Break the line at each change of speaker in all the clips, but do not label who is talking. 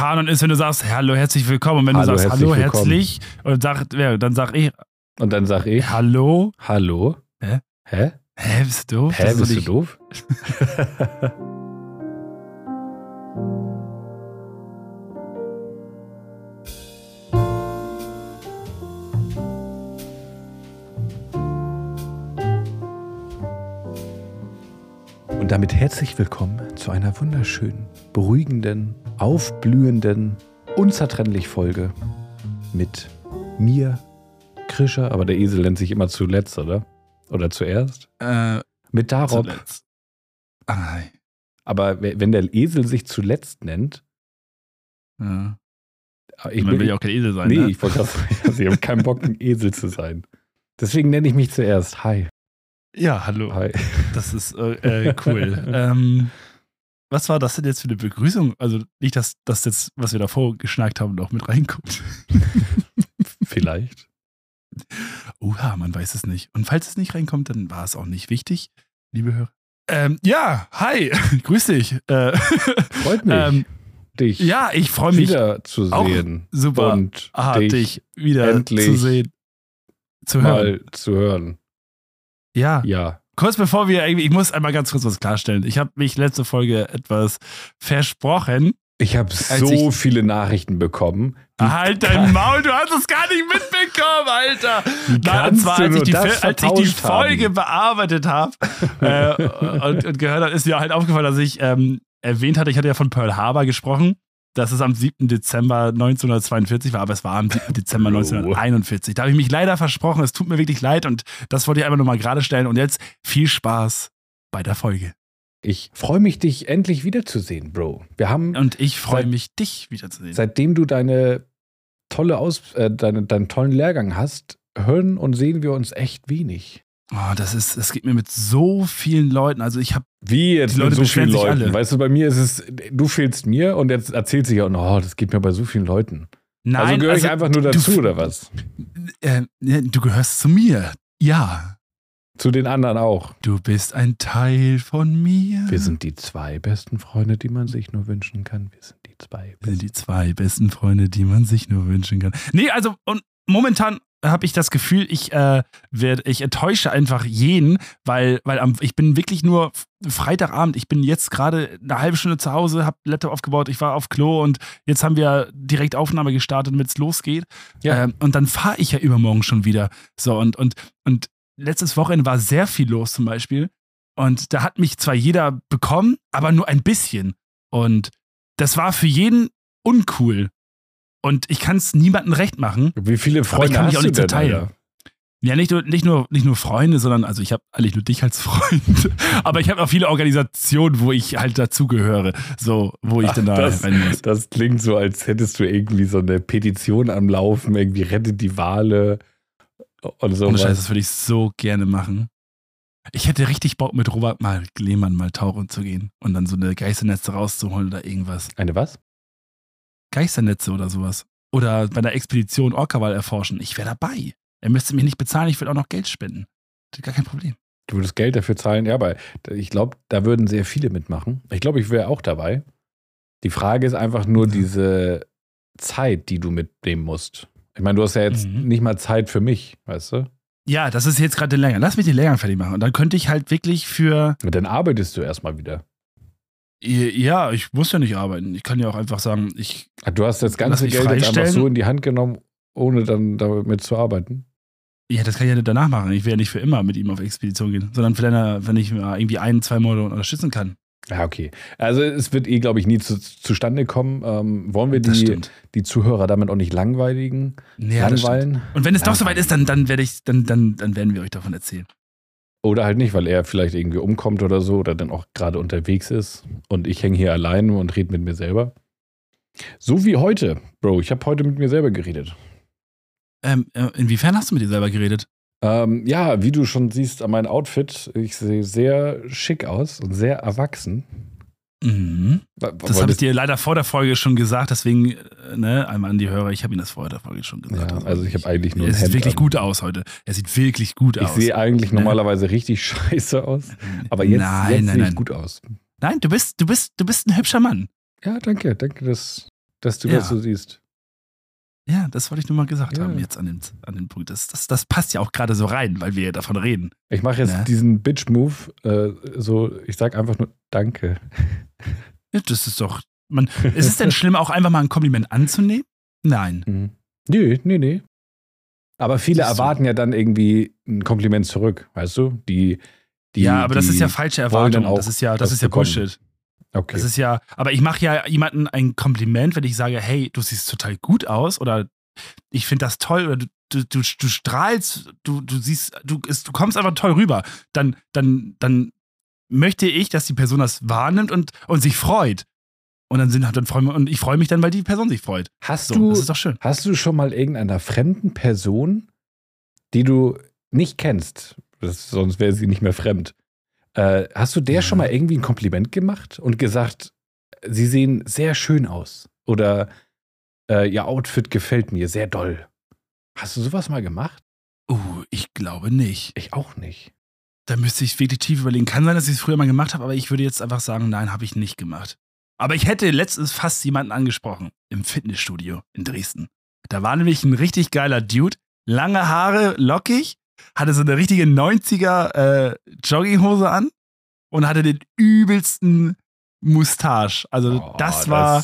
Kanon ist, wenn du sagst, hallo, herzlich willkommen. Und wenn
Hallo,
du sagst, hallo, herzlich, und sag, ja, dann sag ich,
Und dann sag ich,
hallo.
hallo.
Hä?
Hä?
Hä, bist du doof?
Hä, bist du doof? Und damit herzlich willkommen zu einer wunderschönen, beruhigenden, aufblühenden, unzertrennlich Folge mit mir, Krischer, aber der Esel nennt sich immer zuletzt, oder? Oder zuerst?
Äh,
Mit Darob.
zuletzt. Ah,
Aber we- wenn der Esel sich zuletzt nennt,
ja.
ich
Man will ja auch kein Esel sein,
nee,
ne?
ich wollte sagen, also ich habe keinen Bock, ein Esel zu sein. Deswegen nenne ich mich zuerst. Hi.
Ja, hallo.
Hi.
Das ist äh, äh, cool. ähm, was war das denn jetzt für eine Begrüßung? Also nicht, dass das jetzt, was wir davor geschnackt haben, noch mit reinkommt.
Vielleicht.
Oha, man weiß es nicht. Und falls es nicht reinkommt, dann war es auch nicht wichtig, liebe Hörer. Ähm, ja, hi, grüß dich. Äh,
Freut mich,
ähm,
dich
ja, ich freue mich
wieder zu
auch
sehen.
super
Und
hart,
dich,
dich, wieder
endlich
zu sehen, zu hören.
mal zu hören.
Ja,
Ja.
Kurz bevor wir irgendwie, ich muss einmal ganz kurz was klarstellen. Ich habe mich letzte Folge etwas versprochen.
Ich habe so
ich-
viele Nachrichten bekommen.
Halt dein Maul, du hast es gar nicht mitbekommen, Alter. Na, und zwar, als ich die, als ich die Folge
haben?
bearbeitet habe äh, und, und gehört habe, ist mir halt aufgefallen, dass ich ähm, erwähnt hatte, ich hatte ja von Pearl Harbor gesprochen, dass es am 7. Dezember 1942 war, aber es war am 7. Dezember
Bro.
1941. Da habe ich mich leider versprochen, es tut mir wirklich leid und das wollte ich einfach nochmal gerade stellen und jetzt viel Spaß bei der Folge.
Ich freue mich, dich endlich wiederzusehen, Bro. Wir haben,
Und ich freue mich, dich wiederzusehen.
seitdem du deine tolle Aus, äh, deine, deinen tollen Lehrgang hast, hören und sehen wir uns echt wenig.
Oh, das ist, es geht mir mit so vielen Leuten. Also ich habe
Wie jetzt mit so vielen Leuten?
alle.
Weißt du, bei mir ist es, du fehlst mir und jetzt erzählt sich ja, oh, das geht mir bei so vielen Leuten.
Nein,
also gehöre ich einfach nur
du-
dazu, oder was?
Äh, du gehörst zu mir. Ja.
Zu den anderen auch.
Du bist ein Teil von mir.
Wir sind die zwei besten Freunde, die man sich nur wünschen kann. Wir sind die zwei
Wir sind die zwei besten Freunde, die man sich nur wünschen kann. Nee, also und momentan habe ich das Gefühl, ich äh, werde, ich enttäusche einfach jeden, weil, weil am, ich bin wirklich nur Freitagabend, ich bin jetzt gerade eine halbe Stunde zu Hause, habe Laptop aufgebaut, ich war auf Klo und jetzt haben wir direkt Aufnahme gestartet, damit es losgeht.
Ja.
Ähm, und dann fahre ich ja übermorgen schon wieder. So, und, und, und letztes Wochenende war sehr viel los zum Beispiel. Und da hat mich zwar jeder bekommen, aber nur ein bisschen. Und das war für jeden uncool. Und ich kann es niemandem recht machen.
Wie viele
Aber ich
Freunde
kann mich
hast
auch
du
nicht
denn,
zerteilen.
Alter?
Ja, nicht nur, nicht nur, nicht nur Freunde, sondern, also ich habe eigentlich nur dich als Freund. aber ich habe auch viele Organisationen, wo ich halt dazugehöre. So, wo ich
Ach,
dann da
das,
muss.
das klingt so, als hättest du irgendwie so eine Petition am Laufen, irgendwie rettet die Wale und so.
Ohne Scheiß, das würde ich so gerne machen. Ich hätte richtig Bock, mit Robert mal Lehmann mal tauchen zu gehen und dann so eine Geisternetze rauszuholen oder irgendwas.
Eine was?
Geisternetze oder sowas. Oder bei der Expedition Orcawal erforschen. Ich wäre dabei. Er müsste mich nicht bezahlen, ich würde auch noch Geld spenden. Gar kein Problem.
Du würdest Geld dafür zahlen, ja, aber ich glaube, da würden sehr viele mitmachen. Ich glaube, ich wäre auch dabei. Die Frage ist einfach nur
Ja.
diese Zeit, die du mitnehmen musst. Ich meine, du hast ja jetzt
Mhm.
nicht mal Zeit für mich, weißt du?
Ja, das ist jetzt gerade den Lehrgang. Lass mich den Lehrgang fertig machen. Und dann könnte ich halt wirklich für.
Und dann arbeitest du erstmal wieder.
Ja, ich muss ja nicht arbeiten. Ich kann ja auch einfach sagen, ich.
Ach, Du hast das ganze Geld jetzt einfach so in die Hand genommen, ohne dann damit zu arbeiten.
Ja, das kann ich ja danach machen. Ich werde ja nicht für immer mit ihm auf Expedition gehen, sondern für wenn, ich irgendwie ein, zwei Monate unterstützen kann.
Ja, okay. Also es wird eh, glaube ich, nie zu, zustande kommen. Ähm, wollen wir die, die Zuhörer damit auch nicht langweiligen?
Ja,
langweilen?
Und wenn es doch soweit ist, dann, dann werde ich, dann, dann, dann werden wir euch davon erzählen.
Oder halt nicht, weil er vielleicht irgendwie umkommt oder so oder dann auch gerade unterwegs ist und ich hänge hier allein und rede mit mir selber. So wie heute, Bro. Ich habe heute mit mir selber geredet.
Ähm, äh, inwiefern hast du mit dir selber geredet?
Ähm, ja, wie du schon siehst an meinem Outfit, ich sehe sehr schick aus und sehr erwachsen.
Mhm. Das habe ich dir leider vor der Folge schon gesagt, deswegen, äh, ne, einmal an die Hörer, ich habe Ihnen das vor der Folge schon gesagt.
ja, also ich habe eigentlich nur
Er sieht
Hemd
wirklich
an.
gut aus heute. Er sieht wirklich gut
Ich
aus.
sehe eigentlich
Ne?
normalerweise richtig scheiße aus, aber jetzt,
nein,
jetzt
nein,
sehe
nein.
ich gut aus.
Nein, du bist, du bist, du bist ein hübscher Mann.
Ja, danke, danke, das dass du
Ja.
das so siehst.
Ja, das wollte ich nur mal gesagt
Ja.
haben jetzt an dem, an dem Punkt. Das, das, das passt ja auch gerade so rein, weil wir ja davon reden.
Ich mache jetzt
Ne?
diesen Bitch-Move, äh, so, ich sag einfach nur Danke.
Ja, das ist doch. Man, ist es denn schlimm, auch einfach mal ein Kompliment anzunehmen? Nein.
Mhm. Nee, nee, nee. Aber viele erwarten ja dann irgendwie ein Kompliment zurück, weißt du? Die, die,
ja, aber das
die
ist ja falsche Erwartung. Das ist ja, das
was
ist ja. Bullshit.
Okay.
Das ist ja, aber ich mache ja jemandem ein Kompliment, wenn ich sage, hey, du siehst total gut aus oder ich finde das toll oder du, du, du, du strahlst, du, du siehst, du, ist, du kommst einfach toll rüber. Dann, dann, dann möchte ich, dass die Person das wahrnimmt und, und sich freut. Und dann sind dann freuen wir, und ich freue mich dann, weil die Person sich freut.
hast,
So,
du,
das ist doch schön.
hast du schon mal irgendeiner fremden Person, die du nicht kennst, das, sonst wäre sie nicht mehr fremd, äh, hast du der
Ja.
schon mal irgendwie ein Kompliment gemacht und gesagt, sie sehen sehr schön aus oder äh, ihr Outfit gefällt mir sehr doll? Hast du sowas mal gemacht?
Uh, ich glaube nicht.
Ich auch nicht.
Da müsste ich wirklich tief überlegen. Kann sein, dass ich es früher mal gemacht habe, aber ich würde jetzt einfach sagen, nein, habe ich nicht gemacht. Aber ich hätte letztens fast jemanden angesprochen im Fitnessstudio in Dresden. Da war nämlich ein richtig geiler Dude, lange Haare, lockig, hatte so eine richtige 90er äh, Jogginghose an und hatte den übelsten Mustache. Also
Oh,
das war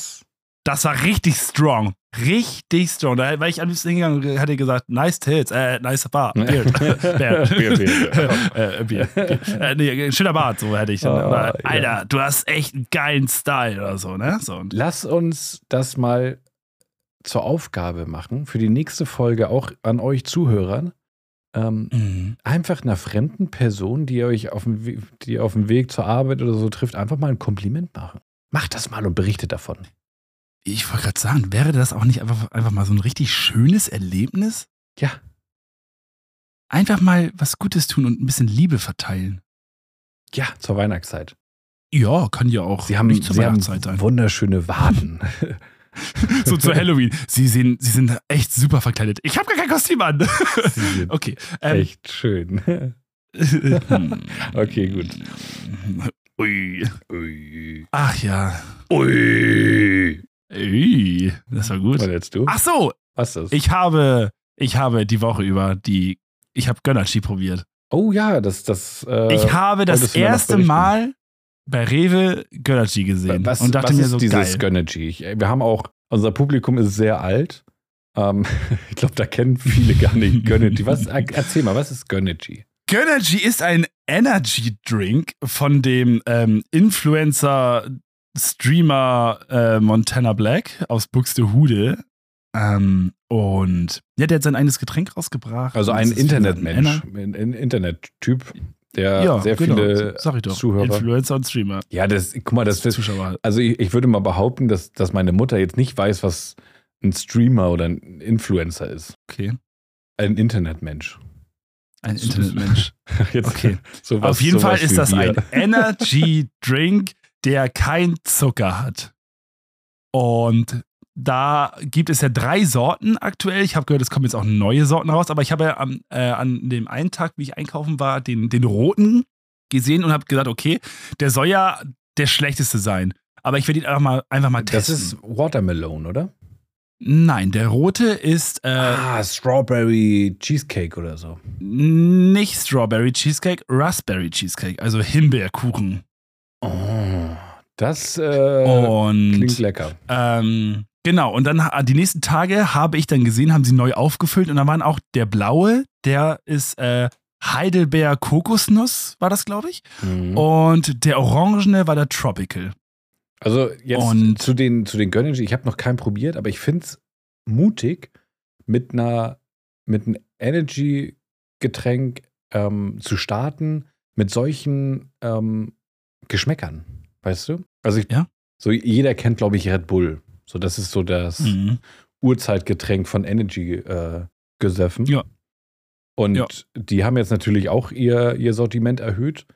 das war richtig strong. Richtig strong. Da war ich am liebsten hingegangen und hätte gesagt, nice tits, äh, nice bar, beard. Beard.
Beard, Beard.
äh, Beard, Beard. Äh, nee, schöner Bart, so hätte ich dann.
Oh,
oder,
ja.
Alter, du hast echt einen geilen Style oder so, ne? So,
Lass uns das mal zur Aufgabe machen, für die nächste Folge auch an euch Zuhörern. Ähm,
Mhm.
einfach einer fremden Person, die euch auf dem, We die auf dem Weg zur Arbeit oder so trifft, einfach mal ein Kompliment machen. Macht das mal und berichtet davon.
Ich wollte gerade sagen, wäre das auch nicht einfach, einfach mal so ein richtig schönes Erlebnis?
Ja.
Einfach mal was Gutes tun und ein bisschen Liebe verteilen.
Ja, zur Weihnachtszeit.
Ja, kann ja auch
Sie haben,
nicht zur
sie haben
Weihnachtszeit sein.
wunderschöne Waden.
so zu Halloween. Sie, sehen, sie sind echt super verkleidet. Ich habe gar kein Kostüm an. Okay. Ähm,
echt schön. Okay, gut.
Ui.
Ui.
Ach ja.
Ui.
Ui. Das war gut.
Und jetzt du?
Ach so,
Was ist das?
ich habe, ich habe die Woche über die, ich habe Gönnerchi probiert.
oh ja, das, das. Äh,
ich habe das erste? Mal bei Rewe Gönnerchi gesehen
was,
und dachte
was
mir
ist
so
dieses
geil.
Gönnergy? Ich- Wir haben auch, unser Publikum ist sehr alt. Ähm, ich glaube, da kennen viele gar nicht Gönnergy. Was, er- erzähl mal, was ist Gönnergy?
Gönnergy ist ein Energy Drink von dem ähm, Influencer Streamer äh, Montana Black aus Buxtehude. Ähm, und ja, der hat sein eigenes Getränk rausgebracht.
Also ein Internetmensch, ein Internettyp, der
Ja,
sehr
genau,
viele
sag ich doch.
Zuhörer.
Influencer und Streamer.
Ja, das, guck mal, das, das
Zuschauer.
also ich, ich würde mal behaupten, dass, dass meine Mutter jetzt nicht weiß, was ein Streamer oder ein Influencer ist.
Okay.
Ein Internetmensch.
Ein Internetmensch.
Jetzt
Okay.
sowas-
Auf jeden Fall ist das ein Energy Drink, der kein Zucker hat. Und da gibt es ja drei Sorten aktuell. Ich habe gehört, es kommen jetzt auch neue Sorten raus, aber ich habe ja am, äh, an dem einen Tag, wie ich einkaufen war, den, den roten gesehen und habe gesagt, okay, der soll ja der schlechteste sein. Aber ich werde ihn einfach mal, einfach mal
Das
testen.
ist Watermelon, oder?
Nein, der rote ist äh,
ah, Strawberry Cheesecake oder so.
nicht Strawberry Cheesecake, Raspberry Cheesecake, also Himbeerkuchen.
Oh, das äh,
und
klingt lecker.
Ähm, genau, und dann ha- die nächsten Tage habe ich dann gesehen, haben sie neu aufgefüllt und da waren auch der blaue, der ist äh, Heidelbeer Kokosnuss, war das, glaube ich.
Mhm.
Und der orangene war der Tropical.
Also jetzt
Und-
zu den, zu den Gönnergy, ich habe noch keinen probiert, aber ich finde es mutig, mit einer mit einem Energy-Getränk ähm, zu starten, mit solchen ähm, Geschmäckern, weißt du? Also ich,
Ja.
so jeder kennt, glaube ich, Red Bull. So, das ist so das
Mhm.
Urzeitgetränk von Energy äh, Gesöffen.
Ja.
Und
Ja.
die haben jetzt natürlich auch ihr, ihr Sortiment erhöht.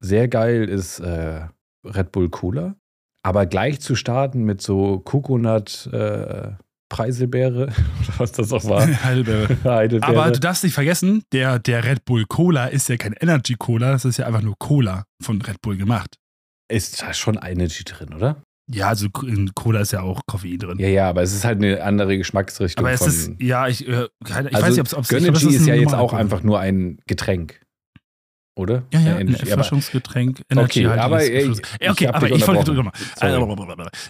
Sehr geil ist äh, Red Bull Cola. Aber gleich zu starten mit so Coconut äh, Preiselbeere, oder was das auch war.
Heidelbeere.
Heidelbeere.
Aber du darfst nicht vergessen, der, der Red Bull Cola ist ja kein Energy Cola, das ist ja einfach nur Cola von Red Bull gemacht.
ist da schon Energy drin, oder?
Ja, also in Cola ist ja auch Koffein drin.
Ja, ja, aber es ist halt eine andere Geschmacksrichtung.
Aber es ist, ja, ich, äh, keine, ich
also
weiß nicht, ob es
Gönnergy ist, ja jetzt auch einfach nur ein Getränk. Oder?
Ja, ja,
Äh,
ein Erfrischungsgetränk.
Okay, aber,
Energy Gefrisch-
ich-
ja, okay,
ich hab
aber ich wollte
unterbrochen.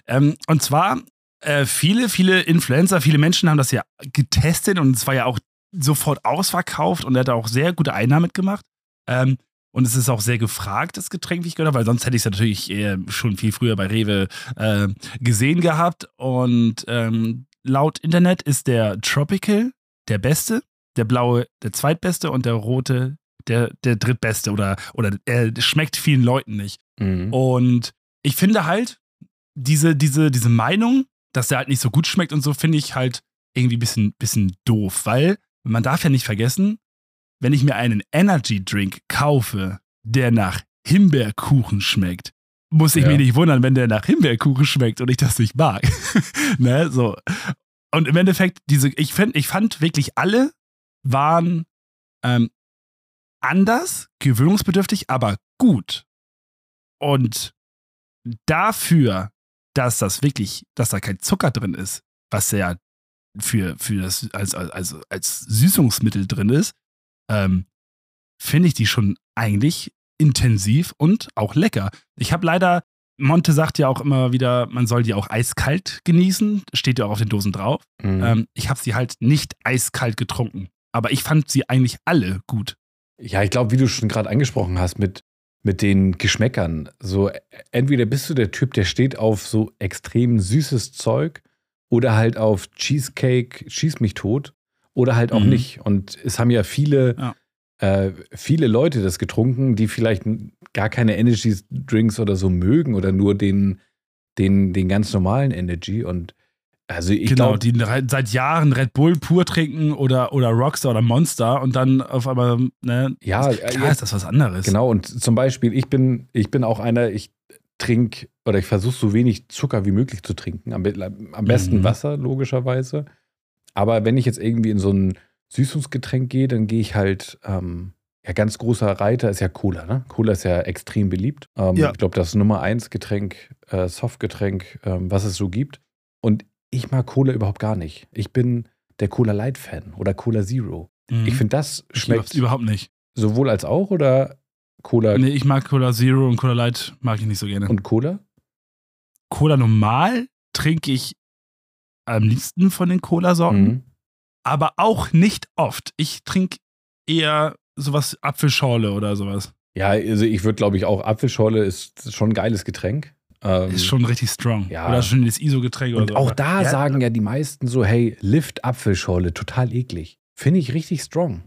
äh, ähm, Und zwar, äh, viele, viele Influencer, viele Menschen haben das ja getestet und es war ja auch sofort ausverkauft und er hat auch sehr gute Einnahmen mitgemacht. Ähm, und es ist auch sehr gefragt, das Getränk, wie ich gehört habe, weil sonst hätte ich es natürlich schon viel früher bei Rewe äh, gesehen gehabt. Und ähm, laut Internet ist der Tropical der beste, der blaue der zweitbeste und der rote der, der drittbeste oder, oder er schmeckt vielen Leuten nicht.
Mhm.
Und ich finde halt, diese, diese, diese Meinung, dass der halt nicht so gut schmeckt und so, finde ich halt irgendwie ein bisschen, bisschen doof, weil man darf ja nicht vergessen, wenn ich mir einen Energy Drink kaufe, der nach Himbeerkuchen schmeckt, muss ich
Ja.
mich nicht wundern, wenn der nach Himbeerkuchen schmeckt und ich das nicht mag. ne, so. Und im Endeffekt, diese, ich, find, ich fand wirklich alle waren ähm, anders, gewöhnungsbedürftig, aber gut. Und dafür, dass das wirklich, dass da kein Zucker drin ist, was ja für, für das als, als, als, als Süßungsmittel drin ist, ähm, finde ich die schon eigentlich intensiv und auch lecker. Ich habe leider, Monte sagt ja auch immer wieder, man soll die auch eiskalt genießen, steht ja auch auf den Dosen drauf.
Mhm.
Ähm, ich habe sie halt nicht eiskalt getrunken. Aber ich fand sie eigentlich alle gut.
Ja, ich glaube, wie du schon gerade angesprochen hast, mit, mit den Geschmäckern. So, äh, entweder bist du der Typ, der steht auf so extrem süßes Zeug oder halt auf Cheesecake, schieß mich tot, oder halt auch
Mhm.
nicht. Und es haben ja viele,
Ja.
äh, viele Leute das getrunken, die vielleicht gar keine Energy Drinks oder so mögen oder nur den, den, den ganz normalen Energy. Und also ich
genau,
glaube,
die seit Jahren Red Bull pur trinken oder, oder Rockstar oder Monster und dann auf einmal, ne?
ja,
klar
äh, jetzt-
ist das was anderes.
Genau, und zum Beispiel, ich bin, ich bin auch einer, ich trinke oder ich versuche so wenig Zucker wie möglich zu trinken. Am, am besten
Mhm.
Wasser, logischerweise. Aber wenn ich jetzt irgendwie in so ein Süßungsgetränk gehe, dann gehe ich halt, ähm, ja, ganz großer Reiter ist ja Cola, ne? Cola ist ja extrem beliebt. Ähm,
Ja.
Ich glaube, das Nummer eins Getränk, äh, Softgetränk, ähm, was es so gibt. Und ich mag Cola überhaupt gar nicht. Ich bin der Cola Light Fan oder Cola Zero.
Mhm.
Ich finde, das schmeckt
überhaupt nicht.
sowohl als auch oder Cola
Nee, ich mag Cola Zero und Cola Light mag ich nicht so gerne.
und Cola?
Cola normal trinke ich am liebsten von den Cola-Sorten,
Mhm.
aber auch nicht oft. Ich trinke eher sowas Apfelschorle oder sowas.
Ja, also ich würde, glaube ich, auch Apfelschorle ist schon ein geiles Getränk. Ähm,
Ist schon richtig strong.
ja.
Oder schon das ISO-Getränk oder
und
so.
auch da
ja,
sagen ja die meisten so, hey, Lift Apfelschorle, total eklig. Finde ich richtig strong.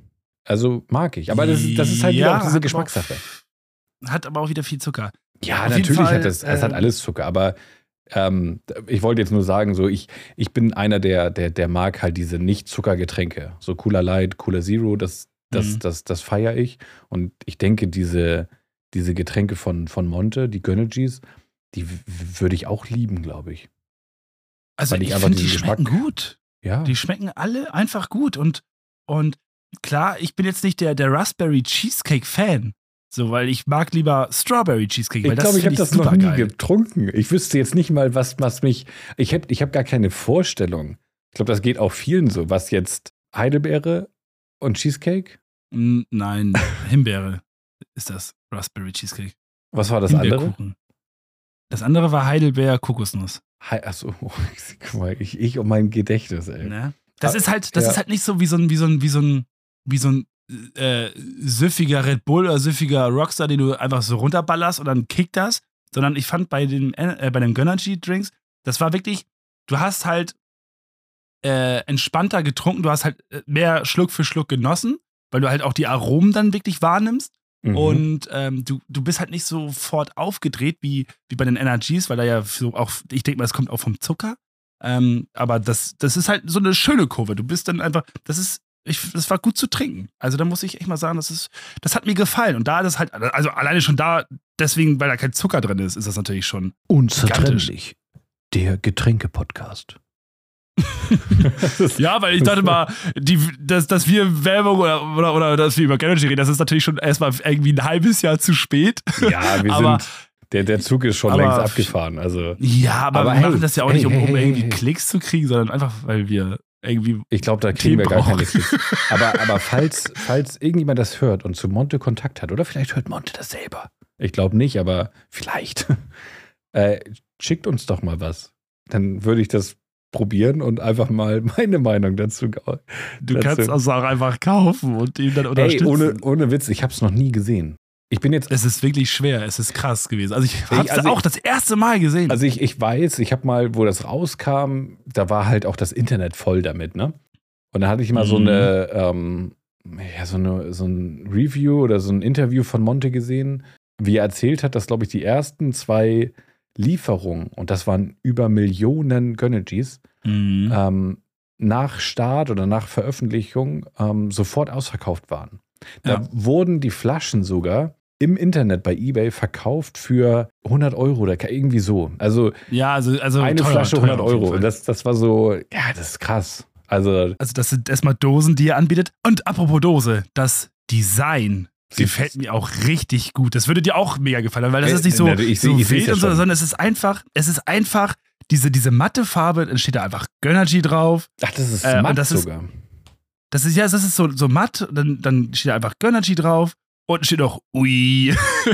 Also mag ich. Aber das, ist- das ist halt wieder
Ja,
auch diese Geschmackssache.
auch- Hat aber auch wieder viel Zucker.
Ja,
auf
natürlich
Fall,
hat das, es hat
ähm,
alles Zucker, aber ähm, ich wollte jetzt nur sagen, so ich, ich bin einer, der, der, der mag halt diese Nicht-Zucker-Getränke. So Cooler Light, Cooler Zero, das, das,
Mhm.
das, das feiere ich. Und ich denke, diese, diese Getränke von, von Monte, die Gönnergies, die würde ich auch lieben, glaube ich.
Also
Weil ich
ich finde, die schmecken
Geschmack-
gut.
Ja.
Die schmecken alle einfach gut. Und, und klar, ich bin jetzt nicht der, der Raspberry Cheesecake Fan. So, weil ich mag lieber Strawberry Cheesecake, weil
ich glaube, ich habe das noch nie
supergeil.
getrunken. Ich wüsste jetzt nicht mal, was, was mich. Ich habe ich hab gar keine Vorstellung. Ich glaube, das geht auch vielen so. Was jetzt Heidelbeere und Cheesecake?
Nein, Himbeere ist das Raspberry Cheesecake.
Was war das andere?
Das andere war Heidelbeer Kokosnuss.
Hei- Achso, guck mal, ich, ich und mein Gedächtnis, ey.
Ne? Das
Ah,
ist halt, das
ja.
ist halt nicht so wie so ein, wie so ein, wie so ein, wie so ein äh, süffiger Red Bull oder süffiger Rockstar, den du einfach so runterballerst und dann kickt das, sondern ich fand bei den, äh, bei den Gönnergy Drinks, das war wirklich, du hast halt äh, entspannter getrunken, du hast halt äh, mehr Schluck für Schluck genossen, weil du halt auch die Aromen dann wirklich wahrnimmst.
Mhm.
Und ähm, du, du bist halt nicht sofort aufgedreht wie, wie bei den Energies, weil da ja so auch, ich denke mal, das kommt auch vom Zucker. Ähm, aber das, das ist halt so eine schöne Kurve. Du bist dann einfach, das ist, ich, das war gut zu trinken. Also da muss ich echt mal sagen, das ist, das hat mir gefallen. Und da das halt, also alleine schon da, deswegen, weil da kein Zucker drin ist, ist das natürlich schon.
Unzertrennlich. Der Getränke-Podcast.
Ja, weil ich dachte mal, die, dass, dass wir Werbung oder, oder, oder dass wir über Energy reden, das ist natürlich schon erstmal irgendwie ein halbes Jahr zu spät.
Ja, wir
Aber-
sind Der, der Zug ist schon
Aber-
längst abgefahren. Also
Ja, aber,
Aber
wir
hey,
machen das ja auch
hey,
nicht, um, um
hey,
irgendwie. Klicks zu kriegen, sondern einfach, weil wir irgendwie.
ich glaube, da kriegen wir gar keine. Klicks. Aber, aber falls, falls irgendjemand das hört und zu Monte Kontakt hat, oder vielleicht hört Monte das selber. Ich glaube nicht, aber vielleicht. Äh, schickt uns doch mal was. Dann würde ich das probieren und einfach mal meine Meinung dazu.
Du
Das
kannst also auch einfach kaufen und ihn dann
Ey,
unterstützen.
ohne, ohne Witz, ich habe es noch nie gesehen. Ich bin jetzt
es ist wirklich schwer, es ist krass gewesen. Also ich habe es
also
auch das erste Mal gesehen.
Also ich, ich weiß, ich habe mal, wo das rauskam, da war halt auch das Internet voll damit, ne? Und da hatte ich mal so
Mhm.
eine, ähm, ja, so eine, so ein Review oder so ein Interview von Monte gesehen, wie er erzählt hat, dass, glaube ich, die ersten zwei Lieferungen, und das waren über Millionen Gönnergies,
Mhm.
ähm, nach Start oder nach Veröffentlichung ähm, sofort ausverkauft waren. Da
Ja.
wurden die Flaschen sogar im Internet bei eBay verkauft für 100 Euro oder irgendwie so. Also
ja, also, also
eine
teuer,
Flasche
teuer
100
auf jeden
Euro. Das, das war so, ja, das ist krass. Also
Also das sind erstmal Dosen, die er anbietet. Und apropos Dose, das Design gefällt mir auch richtig gut. Das würde dir auch mega gefallen, weil das
Äh,
ist nicht so,
na, ich
so
ich seh's
wild und so, sondern es ist einfach, es ist einfach diese, diese matte Farbe, dann steht da einfach Gönnergy drauf.
ach, das ist
Äh,
matt
das ist-
sogar.
Das ist ja, das ist so, so matt, dann, dann steht da einfach Gönnergy drauf. Und steht noch Ui.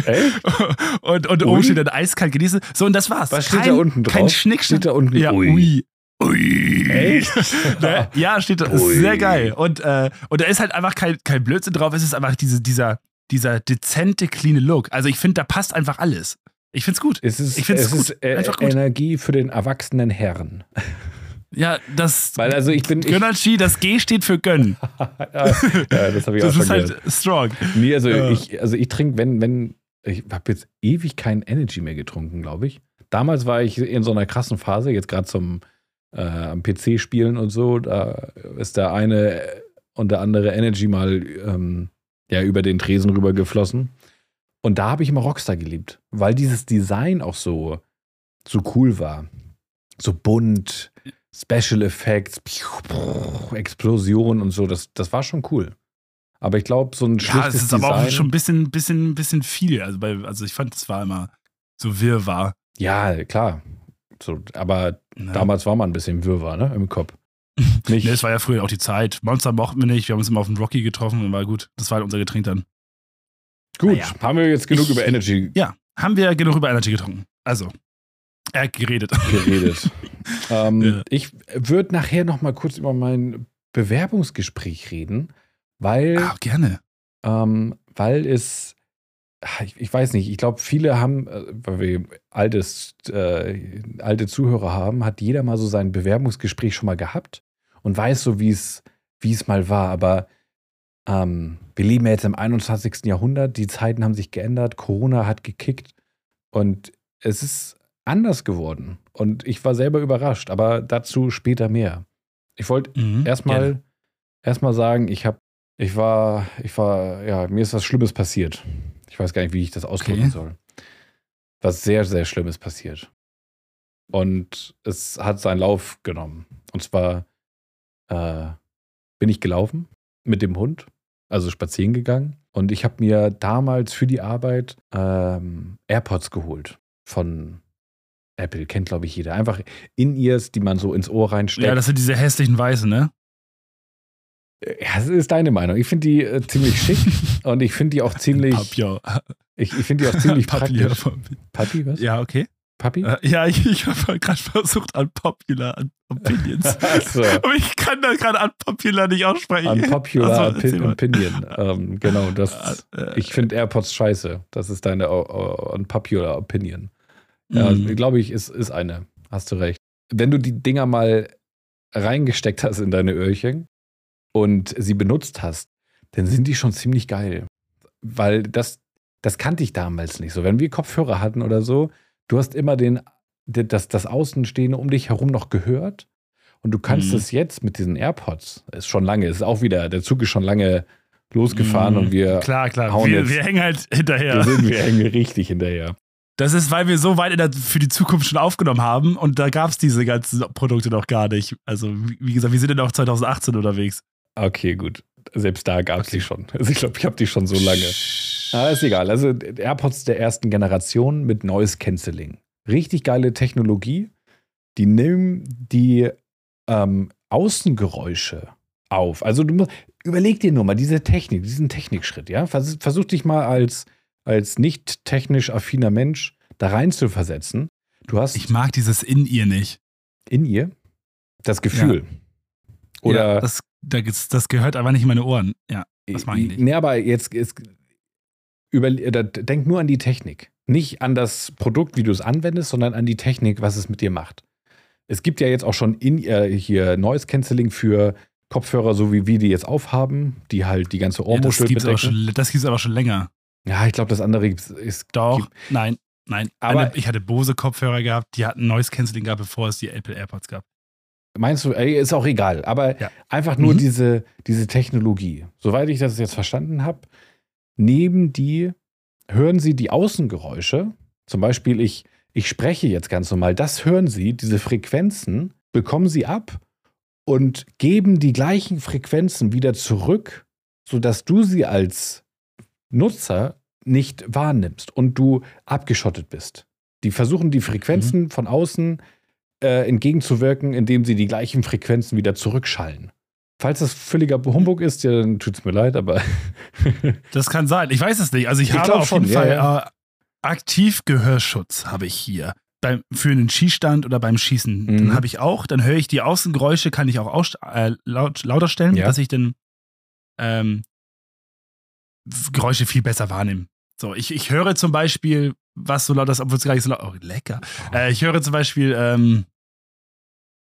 Echt?
und und
Ui?
oben steht dann eiskalt genießen. So, und das war's.
Was steht
kein,
da unten drauf?
Kein Schnickschnack.
Steht da unten
Ja,
Ui.
ui. Ui.
Echt?
Ne? Ja, steht da.
Ui.
sehr geil. Und, äh, und da ist halt einfach kein, kein Blödsinn drauf. Es ist einfach diese, dieser, dieser dezente, cleane Look. Also ich finde, da passt einfach alles. Ich find's gut.
Es ist,
Ich find's
es
gut.
ist äh,
Einfach gut.
Energie für den erwachsenen Herren.
Ja, das
Weil also ich bin.
Gönnergy, das G steht für Gönn.
ja, das habe ich auch
Das
schon
ist halt
gehört.
strong.
Nee, also
Ja.
ich, also ich trinke, wenn, wenn, ich habe jetzt ewig kein Energy mehr getrunken, glaube ich. Damals war ich in so einer krassen Phase, jetzt gerade zum äh, am PC spielen und so, da ist der eine und der andere Energy mal ähm, ja, über den Tresen rüber geflossen. Und da habe ich immer Rockstar geliebt, weil dieses Design auch so, so cool war. So bunt, Special Effects, Explosion und so, das, das war schon cool. Aber ich glaube, so ein
Ja,
schlichtes
es ist aber auch
Design,
schon ein bisschen, bisschen, bisschen viel. Also, bei, also ich fand, es war immer so wirrwarr.
Ja, klar. So, aber
Ne?
damals war man ein bisschen Wirrwarr, ne? Im Kopf. Nicht.
Ne, es war ja früher auch die Zeit. Monster mochten wir nicht. Wir haben uns immer auf den Rocky getroffen und war gut. Das war halt unser Getränk dann.
Gut,
Naja.
haben wir jetzt genug
Ich-
über Energy
Ja, haben wir genug über Energy getrunken. Also, er hat geredet.
geredet. ähm,
Ja.
Ich würde nachher noch mal kurz über mein Bewerbungsgespräch reden, weil,
Ah, gerne.
ähm, weil es, ah, ich, ich weiß nicht, ich glaube, viele haben, äh, weil wir altes, äh, alte Zuhörer haben, hat jeder mal so sein Bewerbungsgespräch schon mal gehabt und weiß so, wie es wie es mal war. Aber ähm, wir leben ja jetzt im 21. Jahrhundert, die Zeiten haben sich geändert, Corona hat gekickt und es ist anders geworden. Und ich war selber überrascht, aber dazu später mehr. Ich wollte
Mhm,
erstmal erstmal sagen, ich habe ich war ich war ja, mir ist was schlimmes passiert. Ich weiß gar nicht, wie ich das ausdrücken
Okay.
soll. Was sehr sehr schlimmes passiert. Und es hat seinen Lauf genommen. Und zwar äh, bin ich gelaufen mit dem Hund, also spazieren gegangen. Und ich habe mir damals für die Arbeit ähm, AirPods geholt von Apple. Kennt, glaube ich, jeder. Einfach In-Ears, die man so ins Ohr reinsteckt.
Ja, das sind diese hässlichen Weißen, ne?
Ja, das ist deine Meinung. Ich finde die äh, ziemlich schick und ich finde die auch ziemlich,
Papier.
ich, ich finde die auch ziemlich
Papier.
praktisch. Papi, was?
Ja, okay.
Papi?
Äh, Ja, ich, ich habe gerade versucht, an Popular an Opinions.
Achso,
Aber ich kann das gerade an Popular nicht aussprechen.
unpopular
Also.
Opinion. Ähm, genau, das,
Äh,
ich finde AirPods scheiße. Das ist deine unpopular Opinion. Ja,
mhm.
glaube ich, ist, ist eine. Hast du recht. Wenn du die Dinger mal reingesteckt hast in deine Öhrchen und sie benutzt hast, dann sind die schon ziemlich geil. Weil das, das kannte ich damals nicht so. Wenn wir Kopfhörer hatten oder so, du hast immer den, das, das Außenstehende um dich herum noch gehört. Und du kannst
Mhm.
es jetzt mit diesen AirPods, ist schon lange, ist auch wieder, der Zug ist schon lange losgefahren
Mhm.
und wir,
Klar, klar. Wir, wir hängen halt
wir
hinterher.
sind, wir hängen richtig hinterher.
Das ist, weil wir so weit in der, für die Zukunft schon aufgenommen haben und da gab es diese ganzen Produkte noch gar nicht. Also, wie gesagt, wir sind ja noch 2018 unterwegs.
Okay, gut. Selbst da gab es die schon. Also ich glaube, ich habe die schon so lange. Ah, ist egal. Also AirPods der ersten Generation mit Noise Cancelling. Richtig geile Technologie. Die nehmen die ähm, Außengeräusche auf. Also du musst, überleg dir nur mal diese Technik, diesen Technikschritt, ja. Vers, versuch dich mal als, als nicht technisch affiner Mensch da rein zu versetzen. Du hast
Ich mag dieses in ihr nicht.
in ihr das Gefühl. Oder
Ja, das, das, gehört aber nicht in meine Ohren. Ja, das mag ich nicht.
Nee, aber jetzt ist, über, da, denk nur an die Technik. Nicht an das Produkt, wie du es anwendest, sondern an die Technik, was es mit dir macht. Es gibt ja jetzt auch schon in äh, hier Noise Cancelling für Kopfhörer, so wie wir die jetzt aufhaben, die halt die ganze
Ja, das
Ohrmuschel
gibt es aber,
bedecken.
schon- das gibt's aber schon länger.
Ja, ich glaube, das andere ist, ist
Doch,
Gibt-
nein, nein.
Aber-
Eine, ich hatte Bose-Kopfhörer gehabt, die hatten Noise Cancelling gehabt, bevor es die Apple AirPods gab.
Meinst du, ey, ist auch egal, aber
Ja.
einfach nur
Mhm.
diese, diese Technologie. Soweit ich das jetzt verstanden habe, neben die, hören Sie die Außengeräusche, zum Beispiel ich, ich spreche jetzt ganz normal, das hören Sie, diese Frequenzen bekommen Sie ab und geben die gleichen Frequenzen wieder zurück, sodass du sie als Nutzer nicht wahrnimmst und du abgeschottet bist. Die versuchen die Frequenzen von außen äh, entgegenzuwirken, indem sie die gleichen Frequenzen wieder zurückschallen. Falls das völliger Humbug ist, ja, dann tut es mir leid, aber
Das kann sein. Ich weiß es nicht. Also ich,
Ich
habe auf
schon,
jeden
ja,
Fall
ja.
Äh, aktiv Gehörschutz habe ich hier. Beim, für einen Schießstand oder beim Schießen.
Mhm.
Dann habe ich auch, dann höre ich die Außengeräusche, kann ich auch aus, äh, laut, lauter stellen,
Ja.
dass ich dann ähm, Geräusche viel besser wahrnehme. So, ich, ich höre zum Beispiel, was so laut ist, obwohl es gar nicht so laut Oh, lecker. Äh, ich höre zum Beispiel ähm,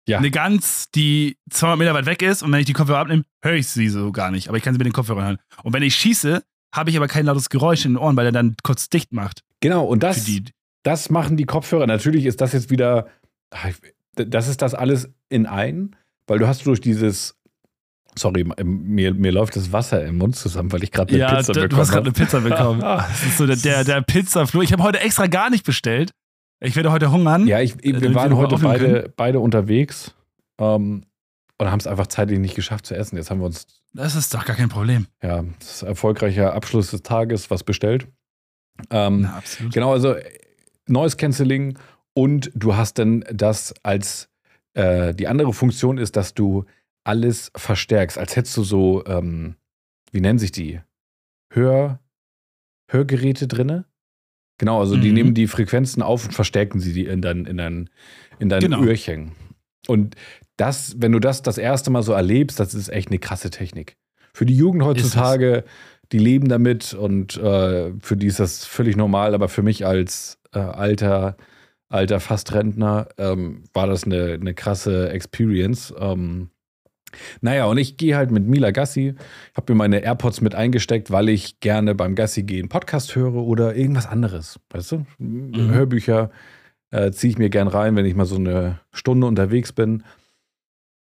Ja.
eine Gans, die 200 Meter weit weg ist und wenn ich die Kopfhörer abnehme, höre ich sie so gar nicht. Aber ich kann sie mit den Kopfhörern hören. Und wenn ich schieße, habe ich aber kein lautes Geräusch in den Ohren, weil er dann kurz dicht macht.
genau, und das,
die.
das machen die Kopfhörer. Natürlich ist das jetzt wieder, ich- das ist das alles in ein, weil du hast durch dieses, sorry, mir, mir läuft das Wasser im Mund zusammen, weil ich gerade eine
Ja,
Pizza bekommen
du hast gerade eine
habe.
Pizza bekommen. Das ist so der, der, der Pizzaflur. Ich habe heute extra gar nicht bestellt. Ich werde heute hungern.
Ja, ich, wir
damit wir
waren heute beide, beide unterwegs ähm, und haben es einfach zeitlich nicht geschafft zu essen. Jetzt haben wir uns
Das ist doch gar kein Problem.
ja, das ist erfolgreicher Abschluss des Tages was bestellt. Ähm,
Na, absolut.
Genau, also äh, Noise Cancelling und du hast dann das als äh, die andere Funktion ist, dass du alles verstärkst, als hättest du so, ähm, wie nennen sich die? Hör, Hörgeräte drinne? Genau, also die
Mhm.
nehmen die Frequenzen auf und verstärken sie die in dein, in dein, in dein
Genau.
Öhrchen. Und das, wenn du das das erste Mal so erlebst, das ist echt eine krasse Technik. Für die Jugend heutzutage, die leben damit und äh, für die ist das völlig normal, aber für mich als äh, alter, alter Fastrentner ähm, war das eine, eine krasse Experience. Ähm, naja, und ich gehe halt mit Mila Gassi, habe mir meine AirPods mit eingesteckt, weil ich gerne beim Gassi gehen Podcast höre oder irgendwas anderes. Weißt du? Hörbücher äh, ziehe ich mir gern rein, wenn ich mal so eine Stunde unterwegs bin.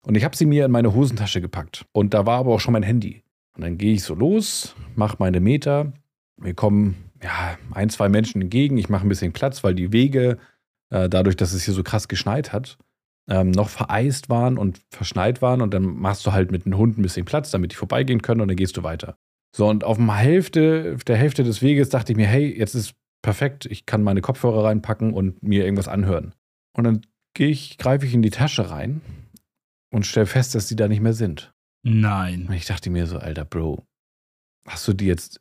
Und ich habe sie mir in meine Hosentasche gepackt. Und da war aber auch schon mein Handy. Und dann gehe ich so los, mache meine Meter. Mir kommen ja, ein, zwei Menschen entgegen. Ich mache ein bisschen Platz, weil die Wege, äh, dadurch, dass es hier so krass geschneit hat, ähm, noch vereist waren und verschneit waren. Und dann machst du halt mit den Hunden ein bisschen Platz, damit die vorbeigehen können und dann gehst du weiter. So, und auf Hälfte, auf der Hälfte des Weges dachte ich mir, hey, jetzt ist perfekt, ich kann meine Kopfhörer reinpacken und mir irgendwas anhören. Und dann gehe ich, greife ich in die Tasche rein und stelle fest, dass die da nicht mehr sind.
Nein.
Und ich dachte mir so, alter Bro, hast du die jetzt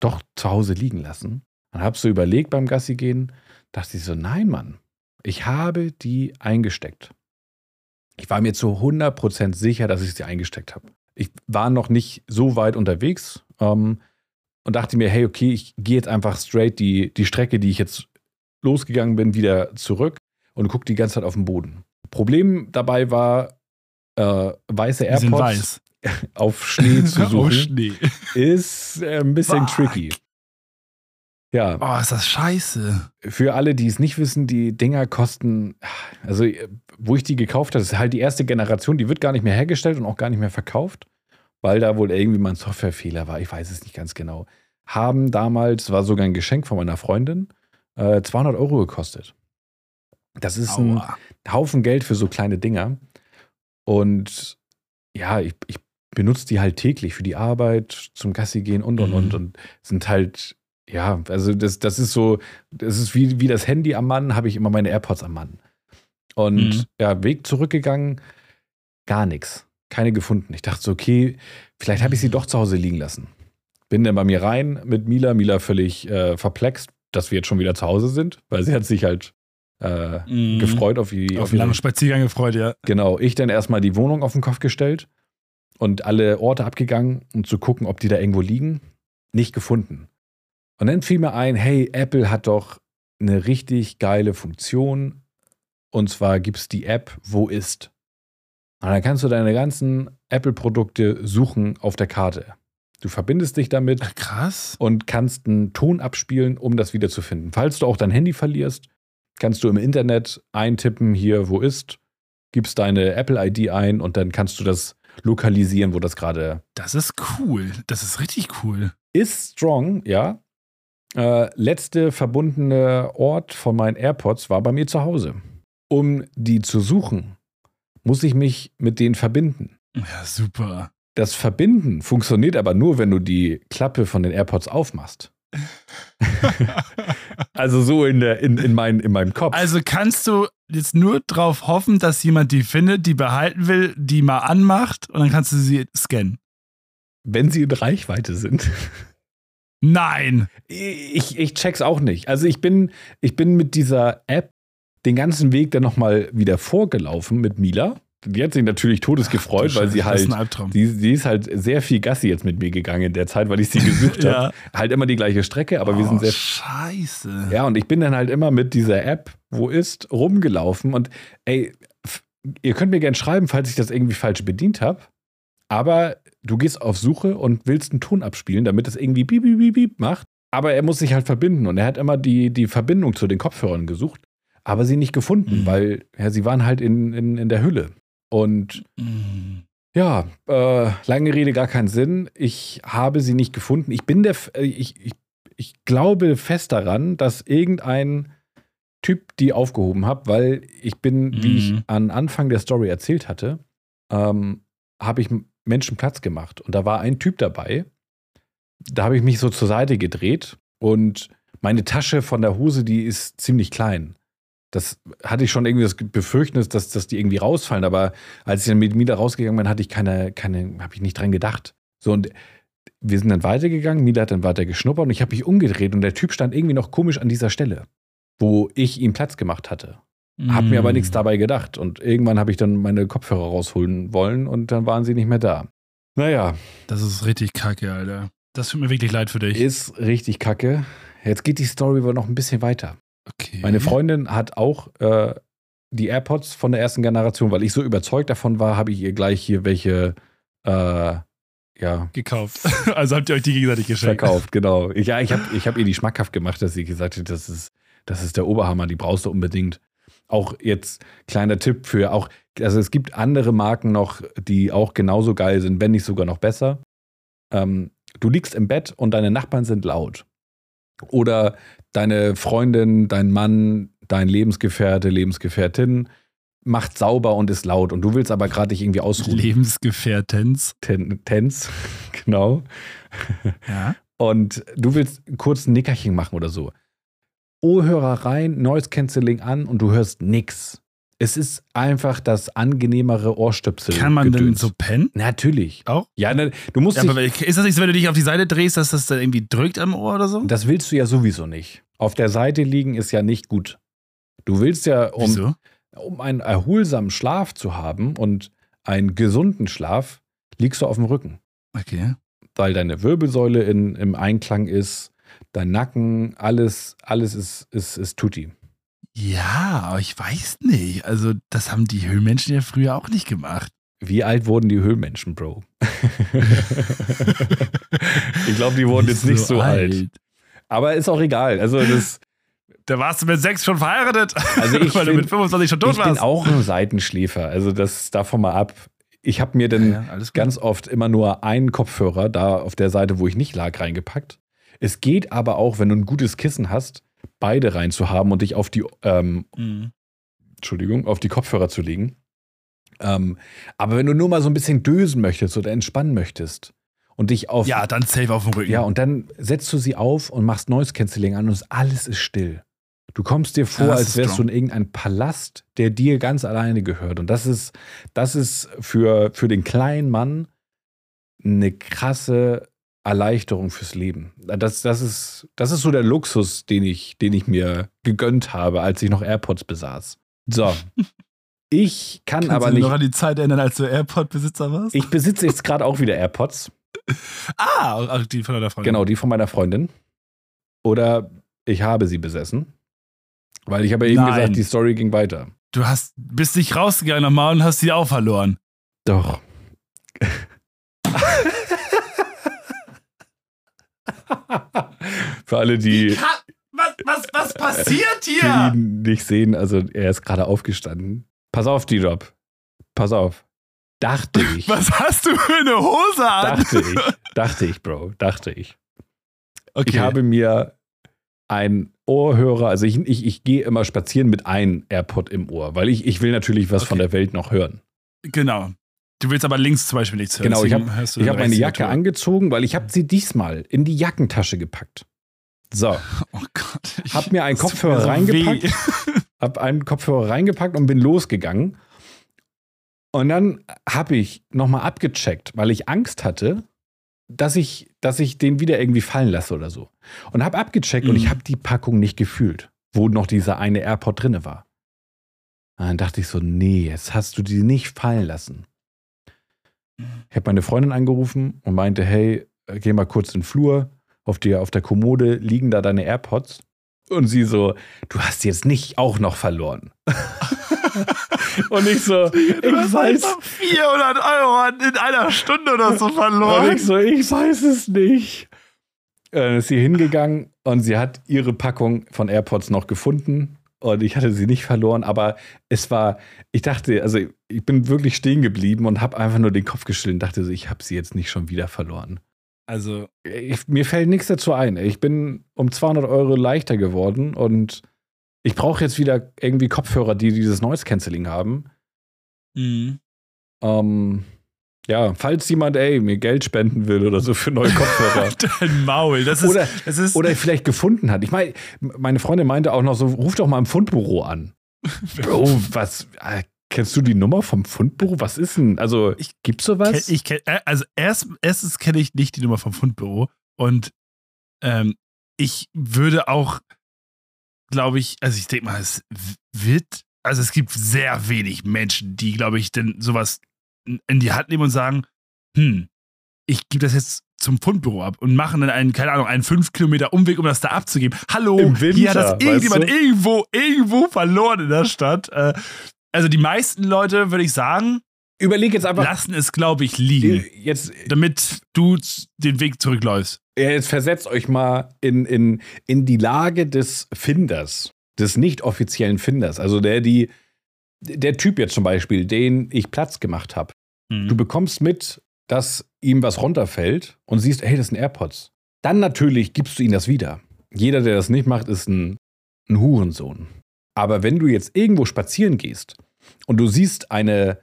doch zu Hause liegen lassen? Dann habst du überlegt beim Gassi gehen, dachte ich so, nein, Mann, ich habe die eingesteckt. Ich war mir zu 100% sicher, dass ich sie eingesteckt habe. Ich war noch nicht so weit unterwegs ähm, und dachte mir, hey, okay, ich gehe jetzt einfach straight die, die Strecke, die ich jetzt losgegangen bin, wieder zurück und gucke die ganze Zeit auf den Boden. Problem dabei war, äh, weiße AirPods
weiß.
auf Schnee zu suchen,
Schnee.
ist äh, ein bisschen
Fuck.
tricky. Ja,
Oh, ist das scheiße.
für alle, die es nicht wissen, die Dinger kosten, also äh, wo ich die gekauft habe, das ist halt die erste Generation, die wird gar nicht mehr hergestellt und auch gar nicht mehr verkauft, weil da wohl irgendwie mal ein Softwarefehler war, ich weiß es nicht ganz genau. Haben damals, war sogar ein Geschenk von meiner Freundin, äh, 200 Euro gekostet. Das ist ein
Aua.
Haufen Geld für so kleine Dinger. Und ja, ich, ich benutze die halt täglich für die Arbeit, zum Gassi gehen und und
Mhm.
und und sind halt, ja, also das, das ist so, das ist wie, wie das Handy am Mann, habe ich immer meine AirPods am Mann. Und
Mhm.
ja, Weg zurückgegangen, gar nichts. Keine gefunden. Ich dachte so, okay, vielleicht habe ich sie doch zu Hause liegen lassen. Bin dann bei mir rein mit Mila, Mila völlig äh, verplext, dass wir jetzt schon wieder zu Hause sind, weil sie hat sich halt äh,
Mhm.
gefreut auf die
Auf
die-
einen langen Spaziergang gefreut, ja.
Genau, ich dann erstmal die Wohnung auf den Kopf gestellt und alle Orte abgegangen, um zu gucken, ob die da irgendwo liegen. Nicht gefunden. Und dann fiel mir ein, hey, Apple hat doch eine richtig geile Funktion. Und zwar gibt es die App Wo ist? Und dann kannst du deine ganzen Apple-Produkte suchen auf der Karte. Du verbindest dich damit
Ach, krass.
und kannst einen Ton abspielen, um das wiederzufinden. Falls du auch dein Handy verlierst, kannst du im Internet eintippen, hier, wo ist, gibst deine Apple-ID ein und dann kannst du das lokalisieren, wo das gerade
Das ist cool. Das ist richtig cool.
ist. Strong, ja. Äh, letzte verbundene Ort von meinen AirPods war bei mir zu Hause. Um die zu suchen, muss ich mich mit denen verbinden.
Ja, super.
Das Verbinden funktioniert aber nur, wenn du die Klappe von den AirPods aufmachst. Also so in, der, in, in, mein, in meinem Kopf.
Also kannst du jetzt nur drauf hoffen, dass jemand die findet, die behalten will, die mal anmacht und dann kannst du sie scannen.
wenn sie in Reichweite sind.
Nein.
Ich, ich check's auch nicht. Also ich bin, ich bin mit dieser App den ganzen Weg dann nochmal wieder vorgelaufen mit Mila. Die hat sich natürlich todesgefreut,
Du
weil sie halt, die, sie ist halt sehr viel Gassi jetzt mit mir gegangen in der Zeit, weil ich sie gesucht habe.
ja.
Halt immer die gleiche Strecke, aber wir sind
Oh,
sehr
Scheiße.
Ja, und ich bin dann halt immer mit dieser App, wo ist, rumgelaufen. Und ey, ihr könnt mir gerne schreiben, falls ich das irgendwie falsch bedient habe. Aber du gehst auf Suche und willst einen Ton abspielen, damit es irgendwie piep, piep, piep, piep macht. Aber er muss sich halt verbinden. Und er hat immer die, die Verbindung zu den Kopfhörern gesucht, aber sie nicht gefunden,
Mhm.
weil ja, sie waren halt in, in, in der Hülle. Und
Mm.
ja, äh, lange Rede, gar keinen Sinn. Ich habe sie nicht gefunden. Ich bin der, F- äh, ich, ich, ich glaube fest daran, dass irgendein Typ die aufgehoben hat, weil ich bin, wie ich
Mhm.
an Anfang der Story erzählt hatte, ähm, habe ich Menschen Platz gemacht. Und da war ein Typ dabei. Da habe ich mich so zur Seite gedreht und meine Tasche von der Hose, die ist ziemlich klein. Das hatte ich schon irgendwie das Befürchtnis, dass, dass die irgendwie rausfallen. Aber als ich dann mit Mila rausgegangen bin, hatte ich keine, keine, habe ich nicht dran gedacht. So und wir sind dann weitergegangen. Mila hat dann weiter geschnuppert und ich habe mich umgedreht und der Typ stand irgendwie noch komisch an dieser Stelle, wo ich ihm Platz gemacht hatte. Hab mir aber
Mm.
nichts dabei gedacht. Und irgendwann habe ich dann meine Kopfhörer rausholen wollen und dann waren sie nicht mehr da. Naja,
Das ist richtig kacke, Alter. Das tut mir wirklich leid für dich.
ist richtig kacke. Jetzt geht die Story aber noch ein bisschen weiter.
Okay.
Meine Freundin hat auch äh, die AirPods von der ersten Generation, weil ich so überzeugt davon war, habe ich ihr gleich hier welche äh, ja,
gekauft. Also habt ihr euch die gegenseitig geschenkt.
verkauft, genau. Ich, ja, ich habe ich hab ihr die schmackhaft gemacht, dass sie gesagt hat, das ist, das ist der Oberhammer, die brauchst du unbedingt. Auch jetzt kleiner Tipp für auch, also es gibt andere Marken noch, die auch genauso geil sind, wenn nicht sogar noch besser. Ähm, du liegst im Bett und deine Nachbarn sind laut. Oder deine Freundin, dein Mann, dein Lebensgefährte, Lebensgefährtin macht sauber und ist laut und du willst aber gerade dich irgendwie ausruhen.
Lebensgefährtens.
Ten, Tens, genau.
Ja.
Und du willst kurz ein Nickerchen machen oder so. Ohrhörer rein, Noise Cancelling an und du hörst nix. Es ist einfach das angenehmere Ohrstöpsel.
Kann man denn
Gedöns.
so pennen?
Natürlich.
Auch?
Ja, ne, du musst
Ja, aber ist das nicht so, wenn du dich auf die Seite drehst, dass das dann irgendwie drückt am Ohr oder so?
das willst du ja sowieso nicht. Auf der Seite liegen ist ja nicht gut. Du willst ja, um,
Wieso?
um einen erholsamen Schlaf zu haben und einen gesunden Schlaf, liegst du auf dem Rücken.
Okay.
weil deine Wirbelsäule in, im Einklang ist, dein Nacken, alles, alles ist, ist, ist tutti.
Ja, aber ich weiß nicht. Also, das haben die Höhlenmenschen ja früher auch nicht gemacht.
Wie alt wurden die Höhlenmenschen, Bro? ich glaube, die wurden jetzt nicht so alt. Aber ist auch egal. Also, das,
Da warst du mit sechs schon verheiratet,
Also ich
weil du
bin-
mit 25 schon tot
ich bin
warst.
auch ein Seitenschläfer. Also, das davon mal ab. Ich habe mir dann
Ja, ja,
ganz oft immer nur einen Kopfhörer da auf der Seite, wo ich nicht lag, reingepackt. Es geht aber auch, wenn du ein gutes Kissen hast, beide reinzuhaben und dich auf die ähm,
Mhm.
Entschuldigung, auf die Kopfhörer zu legen. Ähm, aber wenn du nur mal so ein bisschen dösen möchtest oder entspannen möchtest und dich auf.
Ja, dann safe auf dem Rücken.
Ja, und dann setzt du sie auf und machst Noise Cancelling an und alles ist still. Du kommst dir vor,
Ja,
als wärst
strong.
du in irgendeinem Palast, der dir ganz alleine gehört. Und das ist, das ist für, für den kleinen Mann eine krasse Erleichterung fürs Leben. Das, das, ist, das ist so der Luxus, den ich, den ich mir gegönnt habe, als ich noch AirPods besaß. So. Ich kann
Kannst
aber
du
nicht.
noch an die Zeit erinnern, als du AirPod-Besitzer warst?
Ich besitze jetzt gerade auch wieder AirPods.
ah, die von deiner Freundin.
Genau, die von meiner Freundin. Oder ich habe sie besessen. Weil ich habe ja eben
Nein.
gesagt, die Story ging weiter.
Du hast, bist nicht rausgegangen nochmal und hast sie auch verloren.
Doch. Für alle, die,
was, was, was passiert
die ihn nicht sehen, also er ist gerade aufgestanden. Pass auf, D-Drop. Pass auf. Dachte ich.
Was hast du für eine Hose an?
Dachte ich. Dachte ich, Bro. Dachte ich.
okay.
Ich habe mir ein Ohrhörer, also ich, ich, ich gehe immer spazieren mit einem AirPod im Ohr, weil ich, ich will natürlich was von
Okay.
der Welt noch hören.
genau. Du willst aber links zum Beispiel nichts hören.
Genau, ich
deswegen
hab- habe meine Jacke
Natur.
angezogen, weil ich habe sie diesmal in die Jackentasche gepackt. So,
Oh Gott. Ich,
hab mir einen Kopfhörer
so
reingepackt.
weh.
habe einen Kopfhörer reingepackt und bin losgegangen. Und dann habe ich nochmal abgecheckt, weil ich Angst hatte, dass ich, dass ich den wieder irgendwie fallen lasse oder so. Und habe abgecheckt und
Mhm.
ich habe die Packung nicht gefühlt, wo noch dieser eine AirPod drinne war. Und dann dachte ich so, nee, jetzt hast du die nicht fallen lassen. Ich habe meine Freundin angerufen und meinte, hey, äh, geh mal kurz in den Flur. Auf der, auf der Kommode liegen da deine AirPods. Und sie so, du hast jetzt nicht auch noch verloren. und ich so,
Du
ich weiß,
einfach 400 Euro in einer Stunde oder so
und
verloren.
ich so, ich weiß es nicht. Äh, Dann ist sie hingegangen und sie hat ihre Packung von AirPods noch gefunden. Und ich hatte sie nicht verloren, aber es war, ich dachte, also ich bin wirklich stehen geblieben und habe einfach nur den Kopf geschüttelt und dachte so, ich habe sie jetzt nicht schon wieder verloren.
Also,
Ich, mir fällt nichts dazu ein. Ich bin um 200 Euro leichter geworden und ich brauche jetzt wieder irgendwie Kopfhörer, die dieses Noise Cancelling haben.
mh.
Ähm, ja, falls jemand, ey, mir Geld spenden will oder so für neue Kopfhörer.
dein Maul. Das ist,
Oder,
das ist
oder vielleicht gefunden hat. Ich meine, meine Freundin meinte auch noch so, ruf doch mal im Fundbüro an. Bro, was, äh, kennst du die Nummer vom Fundbüro? Was ist denn, also,
Ich-
gibt's sowas?
Ich kenn, äh, also erst, erstens kenne ich nicht die Nummer vom Fundbüro und ähm, ich würde auch, glaube ich, also ich denke mal, es wird, also es gibt sehr wenig Menschen, die, glaube ich, denn sowas in- die Hand nehmen und sagen, hm, ich gebe das jetzt zum Fundbüro ab und machen dann einen, keine Ahnung, einen 5 Kilometer Umweg, um das da abzugeben. Hallo,
Winter,
hier hat das
weißt
irgendjemand
du?
irgendwo, irgendwo verloren in der Stadt. Äh, also die meisten Leute, würde ich sagen,
Überleg jetzt einfach,
lassen es, glaube ich, liegen,
jetzt,
damit du den Weg zurückläufst.
Ja, jetzt versetzt euch mal in, in, in die Lage des Finders, des nicht offiziellen Finders. Also der, die, der Typ jetzt zum Beispiel, den ich Platz gemacht habe.
Mhm.
Du bekommst mit, dass ihm was runterfällt und siehst, hey, das sind AirPods. Dann natürlich gibst du ihm das wieder. Jeder, der das nicht macht, ist ein, ein Hurensohn. Aber wenn du jetzt irgendwo spazieren gehst und du siehst eine,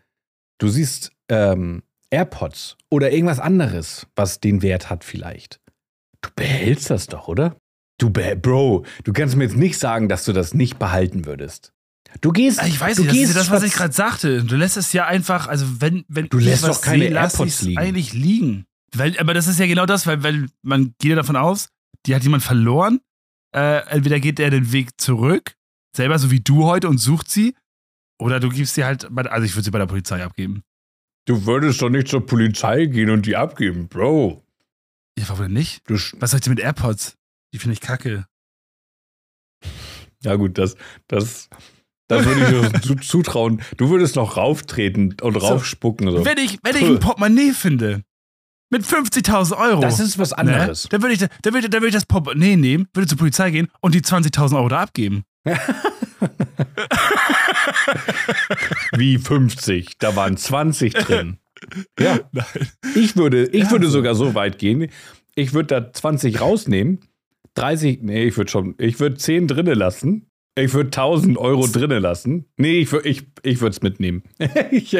du siehst ähm, AirPods oder irgendwas anderes, was den Wert hat vielleicht, du behältst das doch, oder? Du Bro, du kannst mir jetzt nicht sagen, dass du das nicht behalten würdest. Du gehst,
Ah, Ich weiß
du
nicht, das ist
gehst
ja das, was ich gerade sagte. Du lässt es ja einfach, also wenn, wenn
Du lässt doch keine
sehe, lass
AirPods liegen.
eigentlich liegen. Weil, aber das ist ja genau das, weil, weil man geht ja davon aus, die hat jemand verloren. Äh, entweder geht er den Weg zurück, selber so wie du heute und sucht sie, oder du gibst sie halt, bei, also ich würde sie bei der Polizei abgeben.
Du würdest doch nicht zur Polizei gehen und die abgeben, Bro.
Ja, warum denn nicht?
Du
Was soll ich denn mit AirPods? Die finde ich kacke.
ja gut, das, das, das würde ich dir zu, zutrauen. Du würdest noch rauftreten und raufspucken. So.
Wenn ich, wenn ich ein Portemonnaie finde, mit 50.000 Euro.
Das ist was anderes.
Ne? Dann würde ich, dann würde, dann würde ich das Portemonnaie nehmen, würde zur Polizei gehen und die 20.000 Euro da abgeben.
Wie 50. Da waren 20 drin. Ja.
Nein.
Ich würde, ich
Ja,
würde
so.
sogar so weit gehen. Ich würde da 20 rausnehmen. 30, nee, ich würde schon, ich würde 10 drinne lassen Ich würde 1000 Euro drinnen lassen. Nee, ich, würd- ich, ich würde es mitnehmen. ich,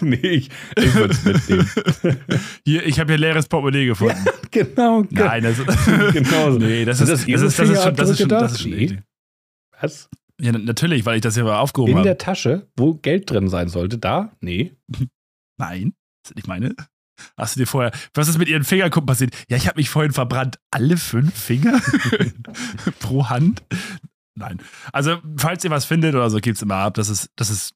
nee, ich, ich würde es mitnehmen.
Hier, ich habe hier leeres Portemonnaie gefunden.
genau. ge-
Nein, das,
genau.
nee, das ist,
das
das, ist, das, ist schon, das ist schon, das ist schon eklig.
Was?
Ja, na- natürlich, weil ich das ja mal aufgehoben
In
habe.
der Tasche, wo Geld drin sein sollte, da? Nee.
Nein, das ist nicht meine. Hast du dir vorher, was ist mit ihren Fingerkuppen passiert? Ja, ich habe mich vorhin verbrannt. Alle fünf Finger pro Hand? Nein. Also, falls ihr was findet oder so, gebt's immer ab. Das ist, das ist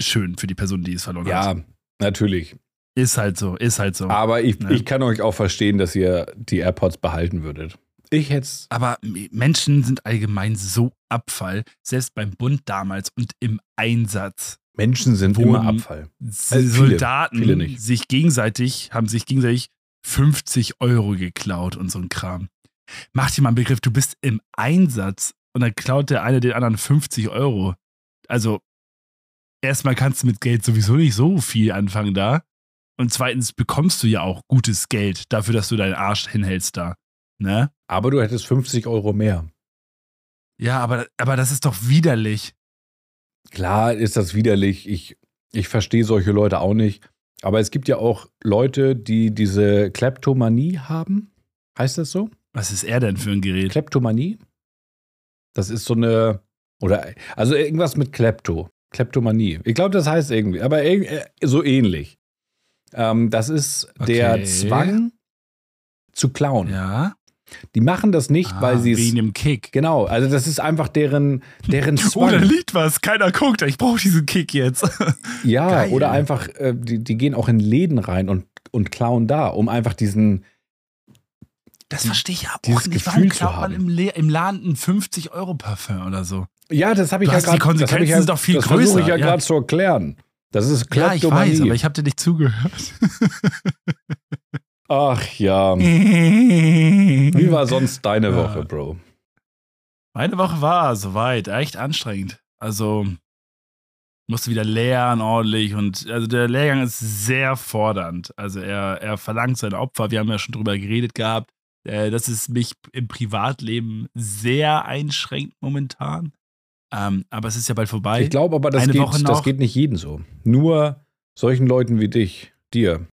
schön für die Person, die es verloren hat.
Ja, natürlich.
Ist halt so, ist halt so.
Aber ich,
Ne?
ich kann euch auch verstehen, dass ihr die AirPods behalten würdet. Ich hätte es.
Aber Menschen sind allgemein so Abfall, selbst beim Bund damals und im Einsatz.
Menschen sind immer Abfall. viele,
Soldaten
viele nicht.
sich gegenseitig, haben sich gegenseitig 50 Euro geklaut und so ein Kram. Mach dir mal einen Begriff, du bist im Einsatz und dann klaut der eine den anderen 50 Euro. Also, erstmal kannst du mit Geld sowieso nicht so viel anfangen da. Und zweitens bekommst du ja auch gutes Geld dafür, dass du deinen Arsch hinhältst da. Ne?
Aber du hättest 50 Euro mehr.
Ja, aber, aber das ist doch widerlich.
Klar ist das widerlich. Ich, ich verstehe solche Leute auch nicht. Aber es gibt ja auch Leute, die diese Kleptomanie haben. Heißt das so?
Was ist er denn für ein Gerät?
Kleptomanie? Das ist so eine. Oder. Also irgendwas mit Klepto. Kleptomanie. Ich glaube, das heißt irgendwie. Aber äh, so ähnlich. Ähm, das ist der
Okay.
Zwang zu klauen.
Ja.
Die machen das nicht, weil
Ah,
sie
Wegen
es.
dem Kick.
Genau, also das ist einfach deren, deren
Oh, da
Zwang.
liegt was. Keiner guckt. Ich brauche diesen Kick jetzt.
Ja,
Geil.
oder einfach, äh, die, die gehen auch in Läden rein und, und klauen da, um einfach diesen.
Das verstehe ich aber
Dieses
auch nicht.
Gefühl
Warum klaut man im, Le im Laden ein 50-Euro-Parfum oder so?
Ja, das habe ich ja
hast die
gerade. das hab ich
Konsequenzen
ja,
sind doch viel
das versuche ich
größer,
ja
ja.
gerade zu erklären. Das ist
Ja, ich weiß, aber ich habe dir nicht zugehört.
Ach ja. Wie war sonst deine
Ja.
Woche, Bro?
Meine Woche war soweit echt anstrengend. Also musste wieder lernen ordentlich und also der Lehrgang ist sehr fordernd. Also er, er verlangt sein Opfer. Wir haben ja schon drüber geredet gehabt, äh, dass es mich im Privatleben sehr einschränkt momentan. Ähm, aber es ist ja bald vorbei.
Ich glaube aber, das
Eine
geht, das geht nicht jedem so. Nur solchen Leuten wie dich, dir,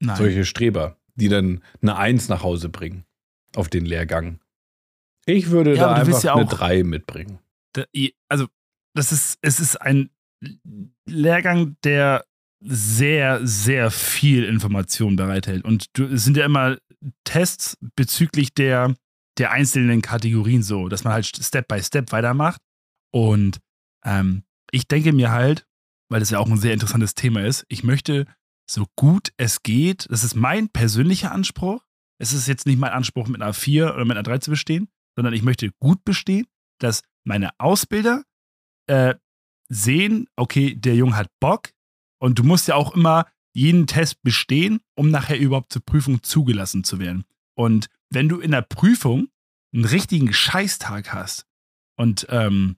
Nein.
solche Streber, die dann eine Eins nach Hause bringen auf den Lehrgang. Ich würde
Ja,
da einfach
ja
eine
auch-
Drei mitbringen.
Da- also das ist, es ist ein Lehrgang, der sehr, sehr viel Information bereithält. Und du, es sind ja immer Tests bezüglich der, der einzelnen Kategorien so, dass man halt Step by Step weitermacht. Und ähm, ich denke mir halt, weil das ja auch ein sehr interessantes Thema ist, ich möchte so gut es geht, das ist mein persönlicher Anspruch. Es ist jetzt nicht mein Anspruch, mit einer 4 oder mit einer 3 zu bestehen, sondern ich möchte gut bestehen, dass meine Ausbilder äh, sehen, okay, der Junge hat Bock und du musst ja auch immer jeden Test bestehen, um nachher überhaupt zur Prüfung zugelassen zu werden. Und wenn du in der Prüfung einen richtigen Scheißtag hast und ähm,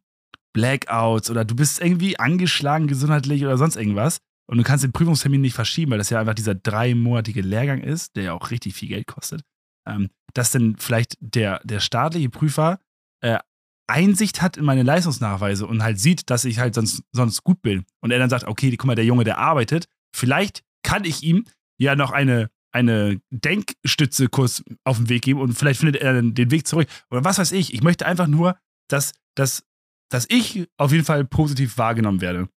Blackouts oder du bist irgendwie angeschlagen gesundheitlich oder sonst irgendwas und du kannst den Prüfungstermin nicht verschieben, weil das ja einfach dieser dreimonatige Lehrgang ist, der ja auch richtig viel Geld kostet, ähm, dass dann vielleicht der, der staatliche Prüfer äh, Einsicht hat in meine Leistungsnachweise und halt sieht, dass ich halt sonst, sonst gut bin. Und er dann sagt, okay, guck mal, der Junge, der arbeitet, vielleicht kann ich ihm ja noch eine, eine Denkstütze-Kurs auf den Weg geben und vielleicht findet er dann den Weg zurück. Oder was weiß ich. Ich möchte einfach nur, dass, dass, dass ich auf jeden Fall positiv wahrgenommen werde.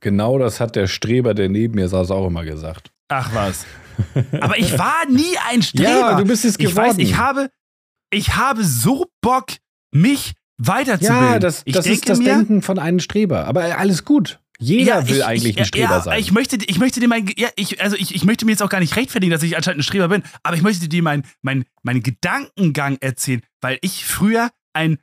Genau das hat der Streber, der neben mir saß, auch immer gesagt.
Ach was. Aber ich war nie ein Streber.
Ja, du bist es
ich
geworden.
weiß, ich habe, ich habe so Bock, mich weiterzubilden.
Ja, das,
ich
das ist das
mir,
Denken von einem Streber. Aber alles gut. Jeder
Ja,
will
ich-
eigentlich
ich,
ein Streber
ja,
sein.
Ich möchte, ich möchte dir mein, ja, ich, also ich, ich möchte mir jetzt auch gar nicht rechtfertigen, dass ich anscheinend ein Streber bin, aber ich möchte dir meinen mein, mein Gedankengang erzählen, weil ich früher ein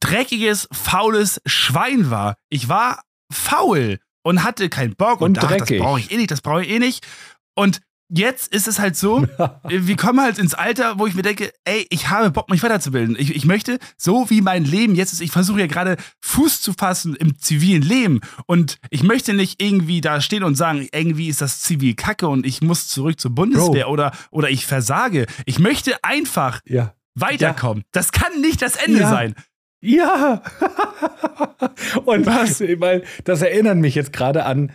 dreckiges, faules Schwein war. Ich war faul und hatte keinen Bock und,
Und
dachte, das brauche ich eh nicht, das brauche ich eh nicht. Und jetzt ist es halt so, wir kommen halt ins Alter, wo ich mir denke, ey, ich habe Bock, mich weiterzubilden. Ich, ich möchte, so wie mein Leben jetzt ist, ich versuche ja gerade Fuß zu fassen im zivilen Leben. Und ich möchte nicht irgendwie da stehen und sagen, irgendwie ist das Zivil kacke und ich muss zurück zur Bundeswehr oder, oder ich versage. Ich möchte einfach
ja.
weiterkommen. Das kann nicht das Ende
Ja.
sein.
Ja. und was? Weil das erinnert mich jetzt gerade an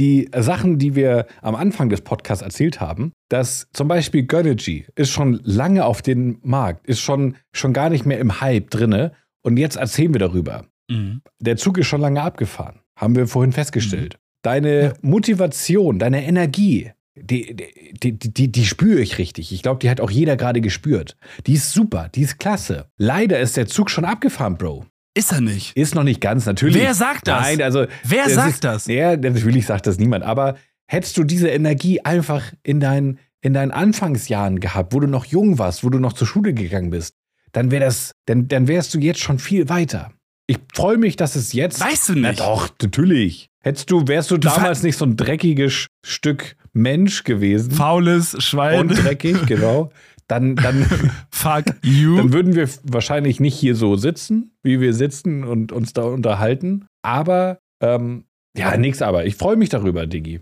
die Sachen, die wir am Anfang des Podcasts erzählt haben, dass zum Beispiel Gönnergy ist schon lange auf dem Markt, ist schon, schon gar nicht mehr im Hype drinne und jetzt erzählen wir darüber. Mhm. Der Zug ist schon lange abgefahren, haben wir vorhin festgestellt. Mhm. Deine ja. Motivation, deine Energie, die, die, die, die, spüre ich richtig. Ich glaube, die hat auch jeder gerade gespürt. Die ist super, die ist klasse. Leider ist der Zug schon abgefahren, Bro.
Ist er nicht.
Ist noch nicht ganz, natürlich.
Wer sagt das?
Nein, also.
Wer das sagt
ist,
das?
Ja, natürlich sagt das niemand. Aber hättest du diese Energie einfach in, dein, in deinen Anfangsjahren gehabt, wo du noch jung warst, wo du noch zur Schule gegangen bist, dann wär das, dann, dann wärst du jetzt schon viel weiter. Ich freue mich, dass es jetzt.
Weißt du nicht? Na
doch, natürlich. Hättest du, wärst du, du damals nicht so ein dreckiges Stück Mensch gewesen.
Faules Schwein.
Und dreckig, genau dann, dann,
Fuck you.
dann würden wir wahrscheinlich nicht hier so sitzen, wie wir sitzen und uns da unterhalten. Aber, ähm, ja, nix aber. Ich freue mich darüber, Diggi,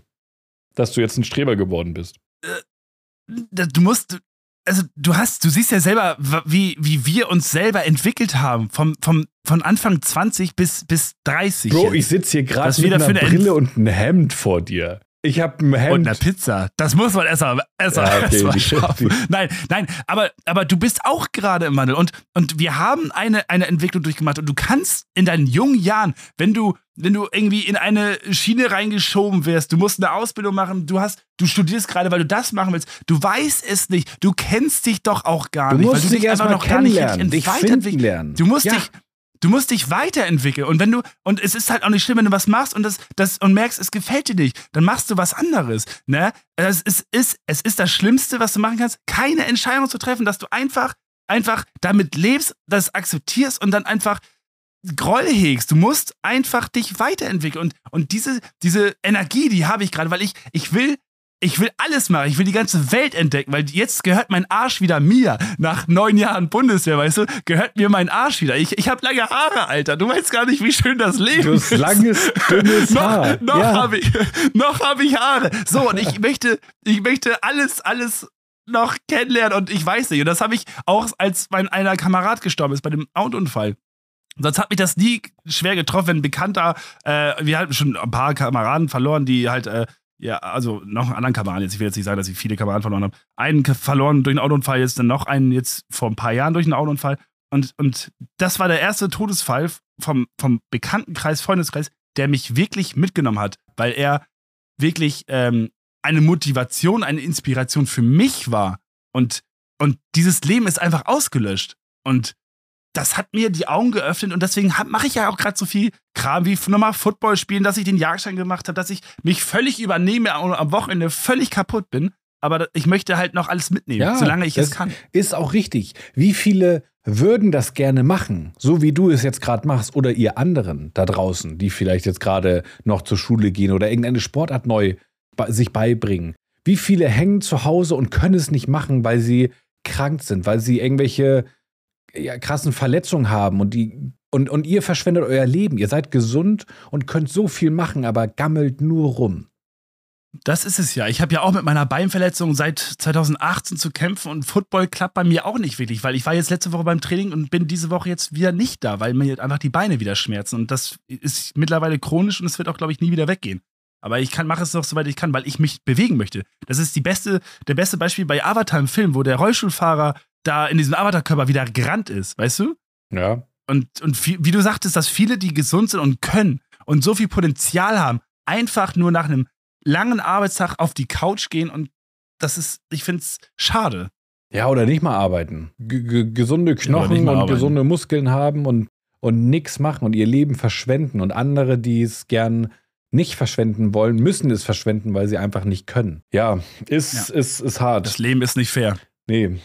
dass du jetzt ein Streber geworden bist.
Äh, du musst, also du hast, du siehst ja selber, wie, wie wir uns selber entwickelt haben, vom, vom, von Anfang 20 bis, bis 30.
Bro, ich sitze hier gerade mit einer Brille und ein Hemd vor dir. Ich habe ein Hemd.
Und eine Pizza. Das muss man erstmal erst ja, okay, erst schaffen. Nein, nein, aber, aber du bist auch gerade im Wandel. Und, und wir haben eine, eine Entwicklung durchgemacht. Und du kannst in deinen jungen Jahren, wenn du, wenn du irgendwie in eine Schiene reingeschoben wirst, du musst eine Ausbildung machen, du hast, du studierst gerade, weil du das machen willst, du weißt es nicht, du kennst dich doch auch gar
du
nicht.
Musst weil du dich einfach noch gar nicht dich weiterentwickeln lernen.
Du musst ja. dich Du musst dich weiterentwickeln. Und wenn du, und es ist halt auch nicht schlimm, wenn du was machst und das, das, und merkst, es gefällt dir nicht, dann machst du was anderes. Ne? Es ist, ist, es ist das Schlimmste, was du machen kannst, keine Entscheidung zu treffen, dass du einfach, einfach damit lebst, das akzeptierst und dann einfach Groll hegst. Du musst einfach dich weiterentwickeln. Und, und diese, diese Energie, die habe ich gerade, weil ich, ich will ich will alles machen. Ich will die ganze Welt entdecken, weil jetzt gehört mein Arsch wieder mir. Nach neun Jahren Bundeswehr, weißt du, gehört mir mein Arsch wieder. Ich, ich habe lange Haare, Alter. Du weißt gar nicht, wie schön das Leben du hast
ist. langes, dünnes
Haar. noch noch ja. habe ich, hab ich Haare. So, und ich möchte, ich möchte alles, alles noch kennenlernen und ich weiß nicht. Und das habe ich auch, als mein einer Kamerad gestorben ist bei dem Autounfall. Sonst hat mich das nie schwer getroffen, wenn ein Bekannter, äh, wir hatten schon ein paar Kameraden verloren, die halt äh, ja, also noch einen anderen Kameraden jetzt. Ich will jetzt nicht sagen, dass ich viele Kameraden verloren habe. Einen verloren durch einen Autounfall, jetzt dann noch einen jetzt vor ein paar Jahren durch einen Autounfall. Und, und das war der erste Todesfall vom, vom Bekanntenkreis, Freundeskreis, der mich wirklich mitgenommen hat, weil er wirklich ähm, eine Motivation, eine Inspiration für mich war. Und, und dieses Leben ist einfach ausgelöscht. Und das hat mir die Augen geöffnet und deswegen mache ich ja auch gerade so viel Kram wie nochmal Football spielen, dass ich den Jagdschein gemacht habe, dass ich mich völlig übernehme und am Wochenende völlig kaputt bin. Aber ich möchte halt noch alles mitnehmen, ja, solange ich es kann.
Ist auch richtig. Wie viele würden das gerne machen, so wie du es jetzt gerade machst, oder ihr anderen da draußen, die vielleicht jetzt gerade noch zur Schule gehen oder irgendeine Sportart neu sich beibringen? Wie viele hängen zu Hause und können es nicht machen, weil sie krank sind, weil sie irgendwelche ja, krassen Verletzungen haben und die und, und ihr verschwendet euer Leben. Ihr seid gesund und könnt so viel machen, aber gammelt nur rum.
Das ist es ja. Ich habe ja auch mit meiner Beinverletzung seit 2018 zu kämpfen und Football klappt bei mir auch nicht wirklich, weil ich war jetzt letzte Woche beim Training und bin diese Woche jetzt wieder nicht da, weil mir einfach die Beine wieder schmerzen und das ist mittlerweile chronisch und es wird auch, glaube ich, nie wieder weggehen. Aber ich kann, mache es noch soweit ich kann, weil ich mich bewegen möchte. Das ist die beste, der beste Beispiel bei Avatar im Film, wo der Rollstuhlfahrer da in diesem Avatar-Körper wieder gerannt ist, weißt du?
Ja.
Und, und wie, wie du sagtest, dass viele, die gesund sind und können und so viel Potenzial haben, einfach nur nach einem langen Arbeitstag auf die Couch gehen und das ist, ich finde es schade.
Ja, oder nicht mal arbeiten. G gesunde Knochen und arbeiten. gesunde Muskeln haben und, und nichts machen und ihr Leben verschwenden. Und andere, die es gern nicht verschwenden wollen, müssen es verschwenden, weil sie einfach nicht können. Ja, ist, ja. Ist, ist hart.
Das Leben ist nicht fair.
Nee,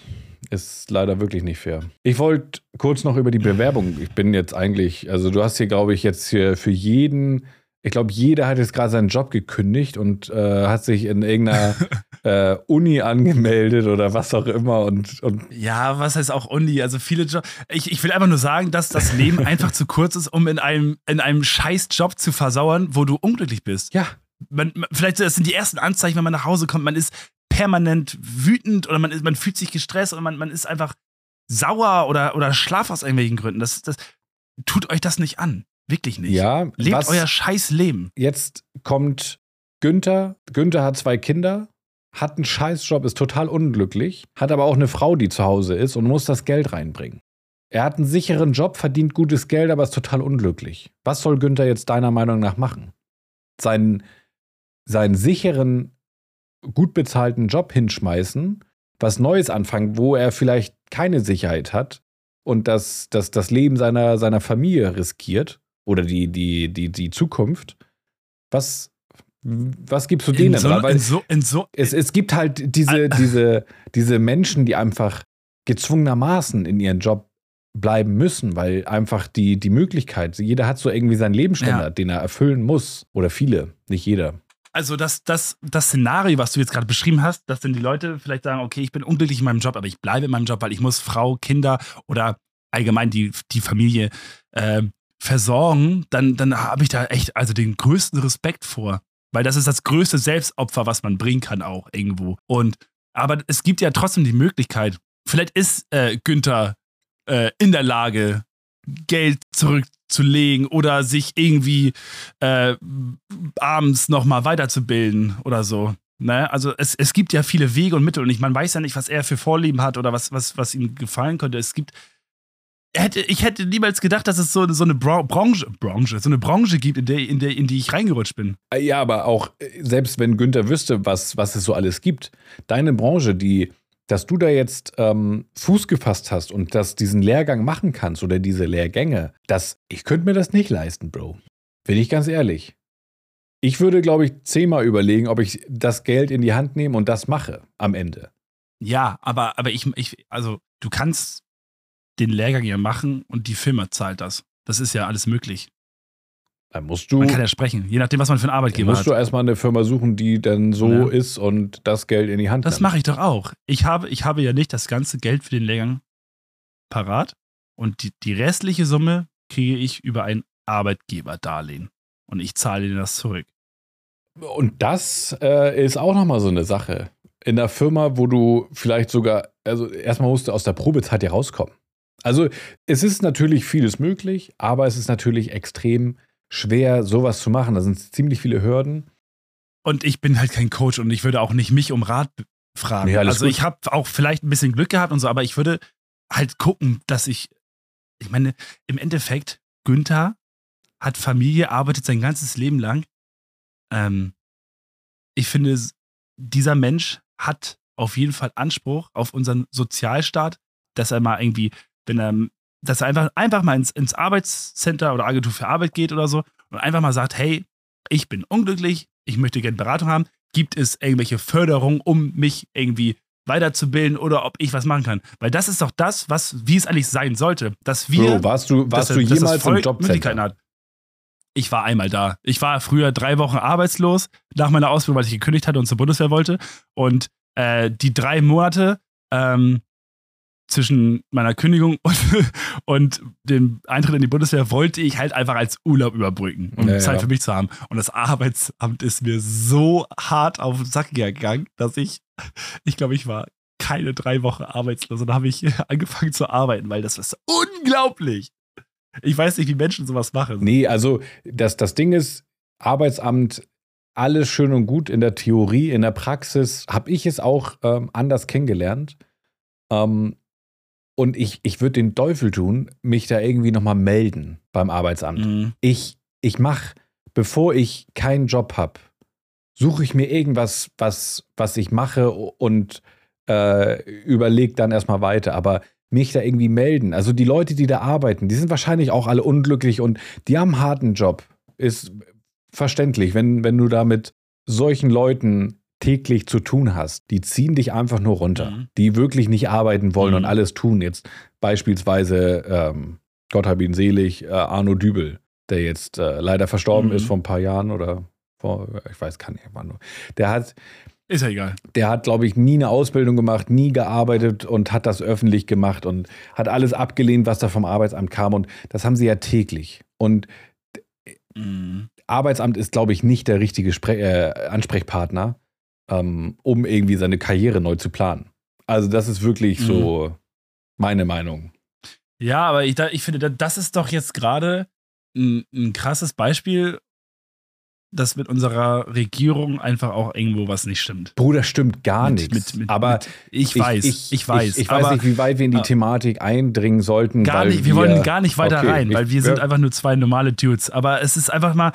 ist leider wirklich nicht fair. Ich wollte kurz noch über die Bewerbung. Ich bin jetzt eigentlich, also du hast hier, glaube ich, jetzt hier für jeden, ich glaube, jeder hat jetzt gerade seinen Job gekündigt und äh, hat sich in irgendeiner äh, Uni angemeldet oder was auch immer. Und, und
ja, was heißt auch Uni? Also viele Jobs. Ich, ich will einfach nur sagen, dass das Leben einfach zu kurz ist, um in einem, in einem scheiß Job zu versauern, wo du unglücklich bist.
Ja,
man, vielleicht das sind die ersten Anzeichen, wenn man nach Hause kommt, man ist permanent wütend oder man, ist, man fühlt sich gestresst oder man, man ist einfach sauer oder, oder schlaf aus irgendwelchen Gründen. Das, das, tut euch das nicht an. Wirklich nicht.
Ja,
Lebt
was
euer scheiß Leben.
jetzt kommt Günther. Günther hat zwei Kinder, hat einen Scheißjob, ist total unglücklich, hat aber auch eine Frau, die zu Hause ist und muss das Geld reinbringen. Er hat einen sicheren Job, verdient gutes Geld, aber ist total unglücklich. Was soll Günther jetzt deiner Meinung nach machen? Seinen, seinen sicheren, gut bezahlten Job hinschmeißen, was Neues anfangen, wo er vielleicht keine Sicherheit hat und das, das, das Leben seiner, seiner Familie riskiert oder die, die, die, die Zukunft. Was, was gibst du denen?
In so,
Weil
in so, in so,
es, es gibt halt diese, diese, diese Menschen, die einfach gezwungenermaßen in ihren Job bleiben müssen, weil einfach die, die Möglichkeit, jeder hat so irgendwie seinen Lebensstandard, den er erfüllen muss. Oder viele, nicht jeder.
Also das, das, das Szenario, was du jetzt gerade beschrieben hast, dass dann die Leute vielleicht sagen, okay, ich bin unglücklich in meinem Job, aber ich bleibe in meinem Job, weil ich muss Frau, Kinder oder allgemein die, die Familie äh, versorgen, dann, dann habe ich da echt also den größten Respekt vor. Weil das ist das größte Selbstopfer, was man bringen kann auch irgendwo. Und aber es gibt ja trotzdem die Möglichkeit, vielleicht ist äh, Günther äh, in der Lage, Geld zurückzulegen oder sich irgendwie äh, abends nochmal weiterzubilden oder so. Ne? Also es, es gibt ja viele Wege und Mittel und ich, man weiß ja nicht, was er für Vorlieben hat oder was, was, was ihm gefallen könnte. Es gibt. Hätte, ich hätte niemals gedacht, dass es so, so eine Bra Branche, Branche, so eine Branche gibt, in, der, in, der, in die ich reingerutscht bin.
Ja, aber auch, äh, selbst wenn Günther wüsste, was, was es so alles gibt, deine Branche, die, dass du da jetzt ähm, Fuß gefasst hast und dass diesen Lehrgang machen kannst oder diese Lehrgänge, das, ich könnte mir das nicht leisten, Bro. Bin ich ganz ehrlich. Ich würde, glaube ich, zehnmal überlegen, ob ich das Geld in die Hand nehme und das mache am Ende.
Ja, aber, aber ich, ich, also du kannst den Lehrgang ja machen und die Firma zahlt das. Das ist ja alles möglich.
Dann musst du,
Man kann ja sprechen, je nachdem, was man für einen Arbeitgeber
musst
hat.
du erstmal eine Firma suchen, die dann so
Ja.
ist und das Geld in die Hand
Das mache ich doch auch. Ich habe, ich habe ja nicht das ganze Geld für den Lehrgang parat und die, die restliche Summe kriege ich über ein Arbeitgeberdarlehen und ich zahle dir das zurück.
Und das äh, ist auch nochmal so eine Sache. In der Firma, wo du vielleicht sogar, also erstmal musst du aus der Probezeit ja rauskommen. Also es ist natürlich vieles möglich, aber es ist natürlich extrem schwer, sowas zu machen. Da sind ziemlich viele Hürden.
Und ich bin halt kein Coach und ich würde auch nicht mich um Rat fragen.
Nee,
also
gut.
ich habe auch vielleicht ein bisschen Glück gehabt und so, aber ich würde halt gucken, dass ich, ich meine, im Endeffekt, Günther hat Familie, arbeitet sein ganzes Leben lang. Ähm, ich finde, dieser Mensch hat auf jeden Fall Anspruch auf unseren Sozialstaat, dass er mal irgendwie, wenn er, dass er einfach, einfach mal ins, ins Arbeitscenter oder Agentur für Arbeit geht oder so und einfach mal sagt, hey, ich bin unglücklich, ich möchte gerne Beratung haben. Gibt es irgendwelche Förderungen, um mich irgendwie weiterzubilden oder ob ich was machen kann? Weil das ist doch das, was, wie es eigentlich sein sollte, dass wir,
Bro, warst du, warst
dass,
du
dass
jemals im
Volk Möglichkeiten
Jobcenter?
hat. Ich war einmal da. Ich war früher drei Wochen arbeitslos nach meiner Ausbildung, weil ich gekündigt hatte und zur Bundeswehr wollte. Und äh, die drei Monate ähm, zwischen meiner Kündigung und, und dem Eintritt in die Bundeswehr wollte ich halt einfach als Urlaub überbrücken, um
Ja, ja.
Zeit für mich zu haben. Und das Arbeitsamt ist mir so hart auf den Sack gegangen, dass ich, ich glaube, ich war keine drei Wochen arbeitslos und habe ich angefangen zu arbeiten, weil das ist unglaublich. Ich weiß nicht, wie Menschen sowas machen.
Nee, also das, das Ding ist, Arbeitsamt, alles schön und gut in der Theorie, in der Praxis habe ich es auch ähm, anders kennengelernt. Ähm, und ich, ich würde den Teufel tun, mich da irgendwie nochmal melden beim Arbeitsamt.
Mhm.
Ich, ich mache, bevor ich keinen Job habe, suche ich mir irgendwas, was, was ich mache und äh, überlege dann erstmal weiter. Aber mich da irgendwie melden. Also die Leute, die da arbeiten, die sind wahrscheinlich auch alle unglücklich und die haben einen harten Job. Ist verständlich, wenn, wenn du da mit solchen Leuten täglich zu tun hast. Die ziehen dich einfach nur runter.
Mhm.
Die wirklich nicht arbeiten wollen
Mhm.
und alles tun. Jetzt beispielsweise, ähm, Gott hab ihn selig, äh, Arno Dübel, der jetzt äh, leider verstorben
Mhm.
ist vor ein paar Jahren oder vor, ich weiß gar nicht, wann. Der hat,
Ist ja egal.
der hat, glaube ich, nie eine Ausbildung gemacht, nie gearbeitet und hat das öffentlich gemacht und hat alles abgelehnt, was da vom Arbeitsamt kam. Und das haben sie ja täglich. Und
Mhm.
Arbeitsamt ist, glaube ich, nicht der richtige Spre äh, Ansprechpartner, ähm, um irgendwie seine Karriere neu zu planen. Also, das ist wirklich
Mhm.
so meine Meinung.
Ja, aber ich, ich finde, das ist doch jetzt gerade ein, ein krasses Beispiel, dass mit unserer Regierung einfach auch irgendwo was nicht stimmt.
Bruder, stimmt gar mit, nichts. Mit, mit, aber
ich weiß, ich, ich, weiß.
Ich, ich weiß nicht, wie weit wir in die Thematik eindringen sollten.
Gar nicht, wir, wir, wollen gar nicht weiter okay, rein, weil wir sind einfach nur zwei normale Dudes. Aber es ist einfach mal,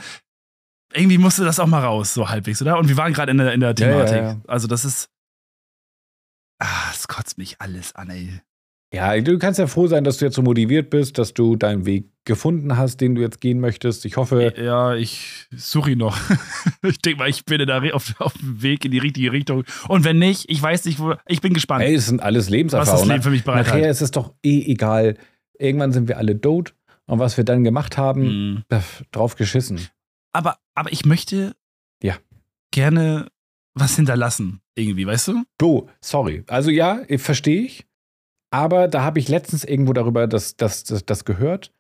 irgendwie musste das auch mal raus, so halbwegs, oder? Und wir waren gerade in der, in der Thematik. Ja, ja, ja. Also das ist, ah, es kotzt mich alles an, ey.
Ja, du kannst ja froh sein, dass du jetzt so motiviert bist, dass du deinen Weg gefunden hast, den du jetzt gehen möchtest. Ich hoffe.
Ja, ich suche ihn noch. ich denke mal, ich bin da auf, auf dem Weg in die richtige Richtung. Und wenn nicht, ich weiß nicht, wo. Ich bin gespannt.
Hey, es sind alles Lebenserfahrungen. Was
das Leben für mich bereit
Nachher ist es doch eh egal. Irgendwann sind wir alle tot. Und was wir dann gemacht haben, mm. drauf geschissen.
Aber, aber ich möchte
ja.
gerne was hinterlassen, irgendwie, weißt du?
Bro, sorry. Also ja, verstehe ich. Aber da habe ich letztens irgendwo darüber das, das, das, das gehört.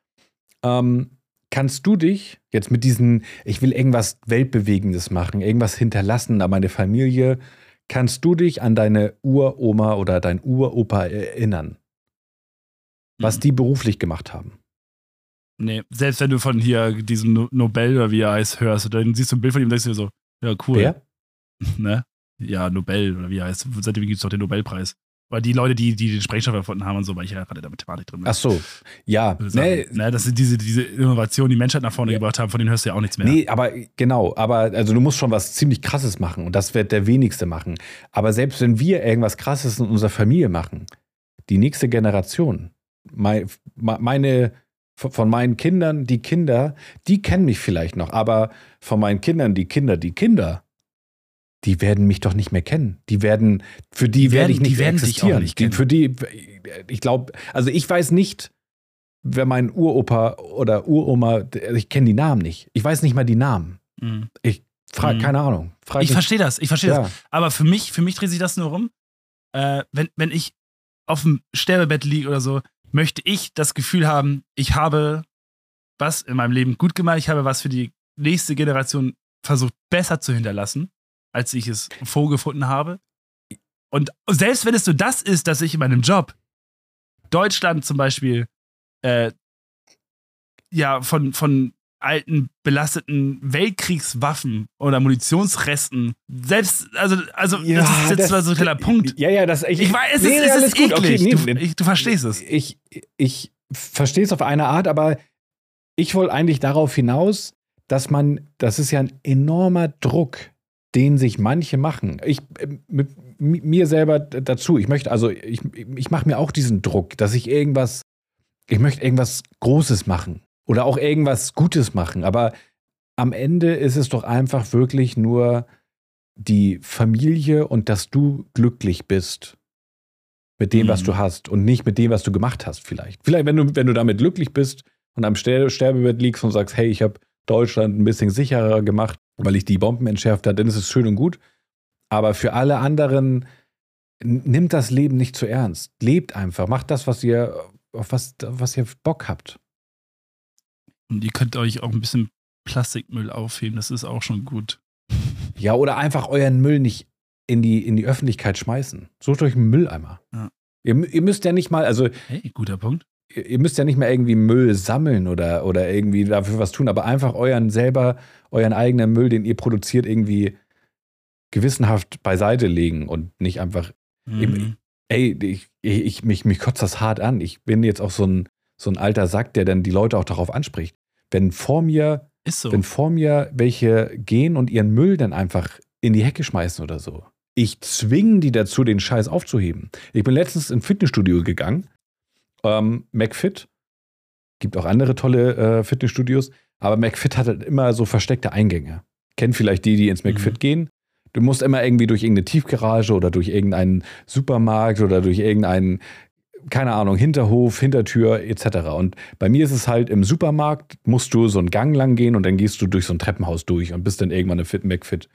Ähm, kannst du dich jetzt mit diesen, ich will irgendwas Weltbewegendes machen, irgendwas hinterlassen an meine Familie, kannst du dich an deine Uroma oder dein Uropa erinnern? Was mhm. die beruflich gemacht haben?
Nee, selbst wenn du von hier diesem Nobel oder wie er heißt hörst, dann siehst du ein Bild von ihm und denkst dir so, ja, cool.
Wer?
ne? Ja, Nobel oder wie er heißt. Seitdem gibt es doch den Nobelpreis. Weil die Leute, die, die den Sprengstoff erfunden haben und so, weil ich ja gerade in der Mathematik drin bin.
Ach so, ja.
nee. ne, das sind diese, diese Innovationen, die Menschheit nach vorne ja. gebracht haben, von denen hörst du ja auch nichts mehr.
Nee, aber genau, aber also du musst schon was ziemlich krasses machen und das wird der wenigste machen. Aber selbst wenn wir irgendwas krasses in unserer Familie machen, die nächste Generation, meine, meine von meinen Kindern, die Kinder, die kennen mich vielleicht noch, aber von meinen Kindern, die Kinder, die Kinder, die werden mich doch nicht mehr kennen. Die werden, für die, die werde ich nicht die werden existieren. Nicht kennen. für die, ich glaube, also ich weiß nicht, wer mein Uropa oder Uroma, ich kenne die Namen nicht. Ich weiß nicht mal die Namen. Mhm. Ich frage, mhm. keine Ahnung.
Frag ich verstehe das, ich verstehe ja. das. Aber für mich, für mich dreht sich das nur rum. Äh, wenn, wenn ich auf dem Sterbebett liege oder so, möchte ich das Gefühl haben, ich habe was in meinem Leben gut gemacht, ich habe was für die nächste Generation versucht besser zu hinterlassen als ich es vorgefunden habe. Und selbst wenn es so das ist, dass ich in meinem Job Deutschland zum Beispiel äh, ja von, von alten belasteten Weltkriegswaffen oder Munitionsresten. Selbst also also ja, das ist jetzt das, so ein kleiner Punkt.
ja ja das
ich, ich weiß es nee, ist, es ist eklig okay, nee, du, ich, du, verstehst es.
Ich ich verstehe es auf eine Art aber ich wollte eigentlich darauf hinaus dass man das ist ja ein enormer Druck den sich manche machen. Ich äh, mit mir selber dazu. Ich möchte also, ich, ich mache mir auch diesen Druck, dass ich irgendwas, ich möchte irgendwas Großes machen oder auch irgendwas Gutes machen. Aber am Ende ist es doch einfach wirklich nur die Familie und dass du glücklich bist mit dem, mhm. was du hast und nicht mit dem, was du gemacht hast, vielleicht. Vielleicht, wenn du, wenn du damit glücklich bist und am Sterbebett liegst und sagst, hey, ich habe Deutschland ein bisschen sicherer gemacht, weil ich die Bomben entschärft habe, dann ist es schön und gut. Aber für alle anderen nimmt das Leben nicht zu ernst. Lebt einfach, macht das, was ihr, auf was, was ihr Bock habt.
Und ihr könnt euch auch ein bisschen Plastikmüll aufheben, das ist auch schon gut.
Ja, oder einfach euren Müll nicht in die, in die Öffentlichkeit schmeißen. Sucht euch einen Mülleimer. Ja. Ihr, ihr müsst ja nicht mal, also.
Hey, guter Punkt
ihr müsst ja nicht mehr irgendwie Müll sammeln oder, oder irgendwie dafür was tun, aber einfach euren selber, euren eigenen Müll, den ihr produziert, irgendwie gewissenhaft beiseite legen und nicht einfach. Mhm. Ey, ich, ich, mich, mich kotzt das hart an. Ich bin jetzt auch so ein, so ein alter Sack, der dann die Leute auch darauf anspricht. Wenn vor mir,
so.
wenn vor mir welche gehen und ihren Müll dann einfach in die Hecke schmeißen oder so. Ich zwinge die dazu, den Scheiß aufzuheben. Ich bin letztens ins Fitnessstudio gegangen ähm, McFit. Gibt auch andere tolle äh, Fitnessstudios, aber McFit hat halt immer so versteckte Eingänge. Kennt vielleicht die, die ins McFit mhm. gehen. Du musst immer irgendwie durch irgendeine Tiefgarage oder durch irgendeinen Supermarkt oder durch irgendeinen, keine Ahnung, Hinterhof, Hintertür etc. Und bei mir ist es halt im Supermarkt, musst du so einen Gang lang gehen und dann gehst du durch so ein Treppenhaus durch und bist dann irgendwann eine Fit McFit.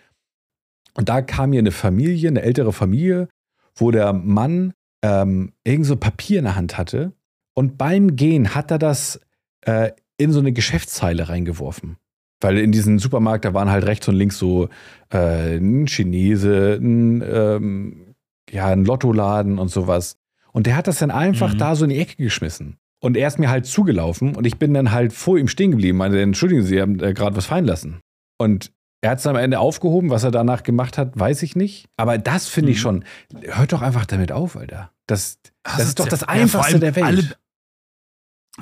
Und da kam mir eine Familie, eine ältere Familie, wo der Mann ähm, irgend so Papier in der Hand hatte und beim Gehen hat er das äh, in so eine Geschäftszeile reingeworfen. Weil in diesem Supermarkt, da waren halt rechts und links so äh, ein Chinese, ein, ähm, ja, ein Lottoladen und sowas. Und der hat das dann einfach mhm. da so in die Ecke geschmissen. Und er ist mir halt zugelaufen und ich bin dann halt vor ihm stehen geblieben. Meinte, entschuldigen Sie, Sie haben äh, gerade was fallen lassen. Und er hat es am Ende aufgehoben. Was er danach gemacht hat, weiß ich nicht. Aber das finde ich
Mhm.
schon. Hört doch einfach damit auf, Alter. Das, das,
Das
ist doch das
ja-
Einfachste der Welt.
alle-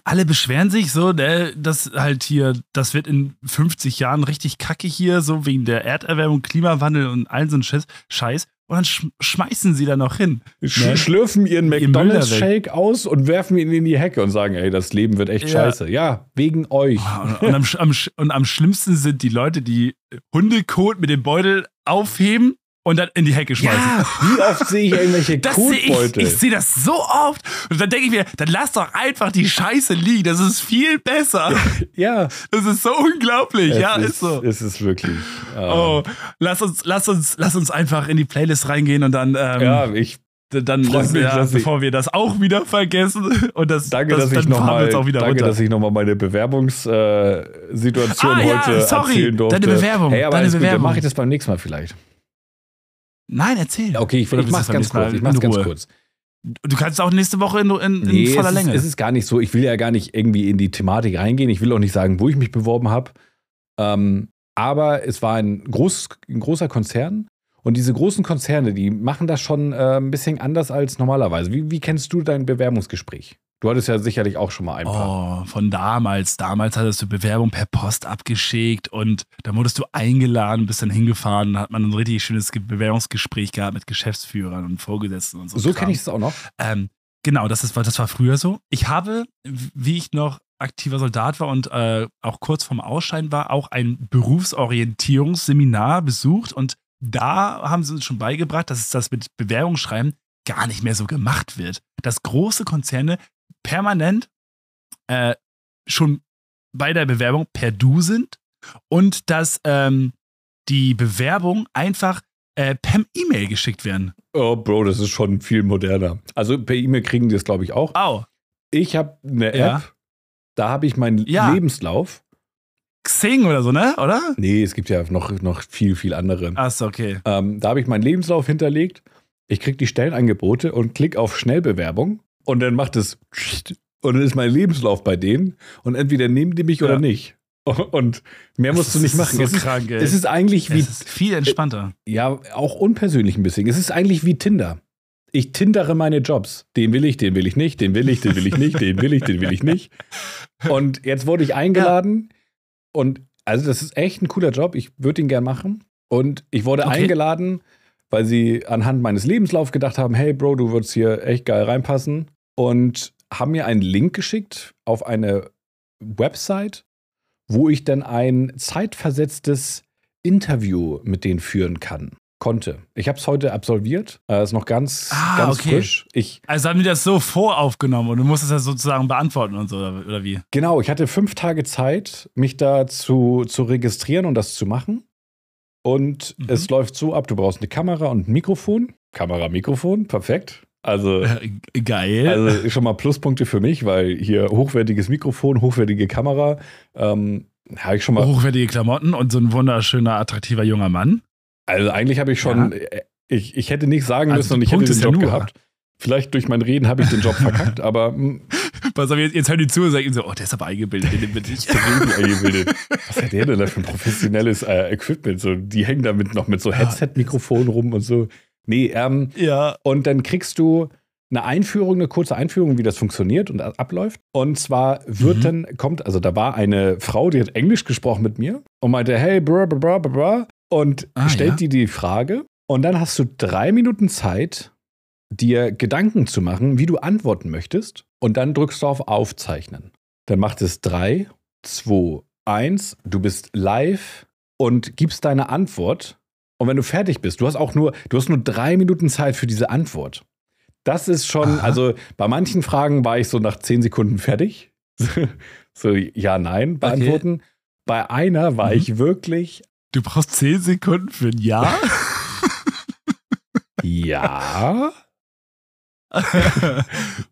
Alle beschweren sich so, ne, dass halt hier, das wird in 50 Jahren richtig kacke hier, so wegen der Erderwärmung, Klimawandel und all so ein Scheiß. Und dann sch schmeißen sie da noch hin.
Sch
Ne?
schlürfen ihren. McDonalds-Shake aus und werfen ihn in die Hecke und sagen, ey, das Leben wird echt
Ja.
scheiße. Ja, wegen euch.
Und, und, am, am, und am schlimmsten sind die Leute, die Hundekot mit dem Beutel aufheben und dann in die Hecke schmeißen.
Ja, wie oft sehe ich irgendwelche
Das sehe ich,
Kotbeutel?
ich sehe das so oft. Und dann denke ich mir, dann lass doch einfach die Scheiße liegen. Das ist viel besser.
ja,
Das ist so unglaublich.
es
ja,
ist,
ist so.
Es ist wirklich. ja.
Oh, lass uns, lass uns, lass uns einfach in die Playlist reingehen und dann, ähm,
Ja, ich
dann, das,
mich,
ja,
ich-
bevor wir das auch wieder vergessen und das,
danke,
das,
dass ich nochmal
uns auch wieder
danke,
runter.
dass ich noch mal meine Bewerbungssituation äh,
Ah, ja,
heute
sorry,
erzählen durfte.
deine Bewerbung,
Hey, aber
deine
alles gut, dann
Bewerbung.
mache ich das beim nächsten Mal vielleicht.
Nein, erzähl.
Okay, ich, ich mach's ganz kurz. Ich mach's ganz kurz.
Du kannst auch nächste Woche in, in, in
Nee,
voller
es
Länge.
Ist, es ist gar nicht so. Ich will ja gar nicht irgendwie in die Thematik reingehen. Ich will auch nicht sagen, wo ich mich beworben habe. Ähm, aber es war ein, groß, ein großer Konzern. Und diese großen Konzerne, die machen das schon äh, ein bisschen anders als normalerweise. Wie, wie kennst du dein Bewerbungsgespräch? Du hattest ja sicherlich auch schon mal ein paar.
Oh, von damals. Damals hattest du Bewerbung per Post abgeschickt und dann wurdest du eingeladen, bist dann hingefahren, dann hat man ein richtig schönes Ge- Bewerbungsgespräch gehabt mit Geschäftsführern und Vorgesetzten und so.
so kenne ich es auch noch.
Ähm, genau, das, ist, das war früher so. Ich habe, wie ich noch aktiver Soldat war und äh, auch kurz vorm Ausscheiden war, auch ein Berufsorientierungsseminar besucht und da haben sie uns schon beigebracht, dass es das mit Bewerbungsschreiben gar nicht mehr so gemacht wird. Dass große Konzerne permanent äh, schon bei der Bewerbung per Du sind und dass ähm, die Bewerbung einfach äh, per E-Mail geschickt werden.
Oh, Bro, das ist schon viel moderner. Also per E-Mail kriegen die es, glaube ich, auch.
Au,
Ich habe eine App,
Ja.
da habe ich meinen
Ja.
Lebenslauf.
Xing oder so, ne? Oder?
Nee, es gibt ja noch, noch viel, viel andere.
Achso, okay.
Ähm, da habe ich meinen Lebenslauf hinterlegt. Ich kriege die Stellenangebote und klicke auf Schnellbewerbung und dann macht es und dann ist mein Lebenslauf bei denen und entweder nehmen die mich
Ja.
oder nicht. Und mehr musst du nicht machen.
So
es, ist,
krank,
es ist eigentlich wie,
ist viel entspannter.
ja, auch unpersönlich ein bisschen. Es ist eigentlich wie Tinder. Ich tindere meine Jobs. Den will ich, den will ich nicht, den will ich, den will ich nicht, den will ich, den will ich nicht. Und jetzt wurde ich eingeladen und also das ist echt ein cooler Job. Ich würde ihn gern machen. Und ich wurde
Okay.
eingeladen, weil sie anhand meines Lebenslaufs gedacht haben, hey Bro, du würdest hier echt geil reinpassen. Und haben mir einen Link geschickt auf eine Website, wo ich dann ein zeitversetztes Interview mit denen führen kann. Konnte. Ich habe es heute absolviert. Äh, ist noch ganz,
Ah,
ganz
okay.
frisch. Ich,
Also haben die das so voraufgenommen und du musstest das sozusagen beantworten und so, oder, oder wie?
genau, ich hatte fünf Tage Zeit, mich da zu, zu registrieren und das zu machen. Und
Mhm.
es läuft so ab: du brauchst eine Kamera und ein Mikrofon. Kamera, Mikrofon, perfekt. Also,
Äh, Geil.
also schon mal Pluspunkte für mich, weil hier hochwertiges Mikrofon, hochwertige Kamera. Ähm, habe ich schon mal.
Hochwertige Klamotten und so ein wunderschöner, attraktiver junger Mann.
Also eigentlich habe ich schon, äh, ich, ich hätte nicht sagen
Also
müssen und ich
Punkt
hätte den
ja
Job
nur-
gehabt. Vielleicht durch mein Reden habe ich den Job verkackt, aber hm,
Pass auf, jetzt, jetzt hören die zu und sagen so, oh, der ist aber eingebildet, den
Reden eingebildet. Was hat der denn da für ein professionelles äh, Equipment? So, die hängen damit noch mit so Headset-Mikrofon rum und so. Nee, ähm,
ja.
und dann kriegst du eine Einführung, eine kurze Einführung, wie das funktioniert und abläuft. Und zwar wird
Mhm.
dann, kommt, also da war eine Frau, die hat Englisch gesprochen mit mir und meinte, hey, bra, bra, bra, bra, und
Ah,
stellt
ja.
die die Frage. Und dann hast du drei Minuten Zeit, dir Gedanken zu machen, wie du antworten möchtest. Und dann drückst du auf Aufzeichnen. Dann macht es drei, zwei, eins. Du bist live und gibst deine Antwort. Und wenn du fertig bist, du hast auch nur, du hast nur drei Minuten Zeit für diese Antwort. Das ist schon,
Aha.
also bei manchen Fragen war ich so nach zehn Sekunden fertig. so ja, nein, beantworten. Bei einer war
Mhm.
ich wirklich,
Du brauchst zehn Sekunden für ein Ja?
ja.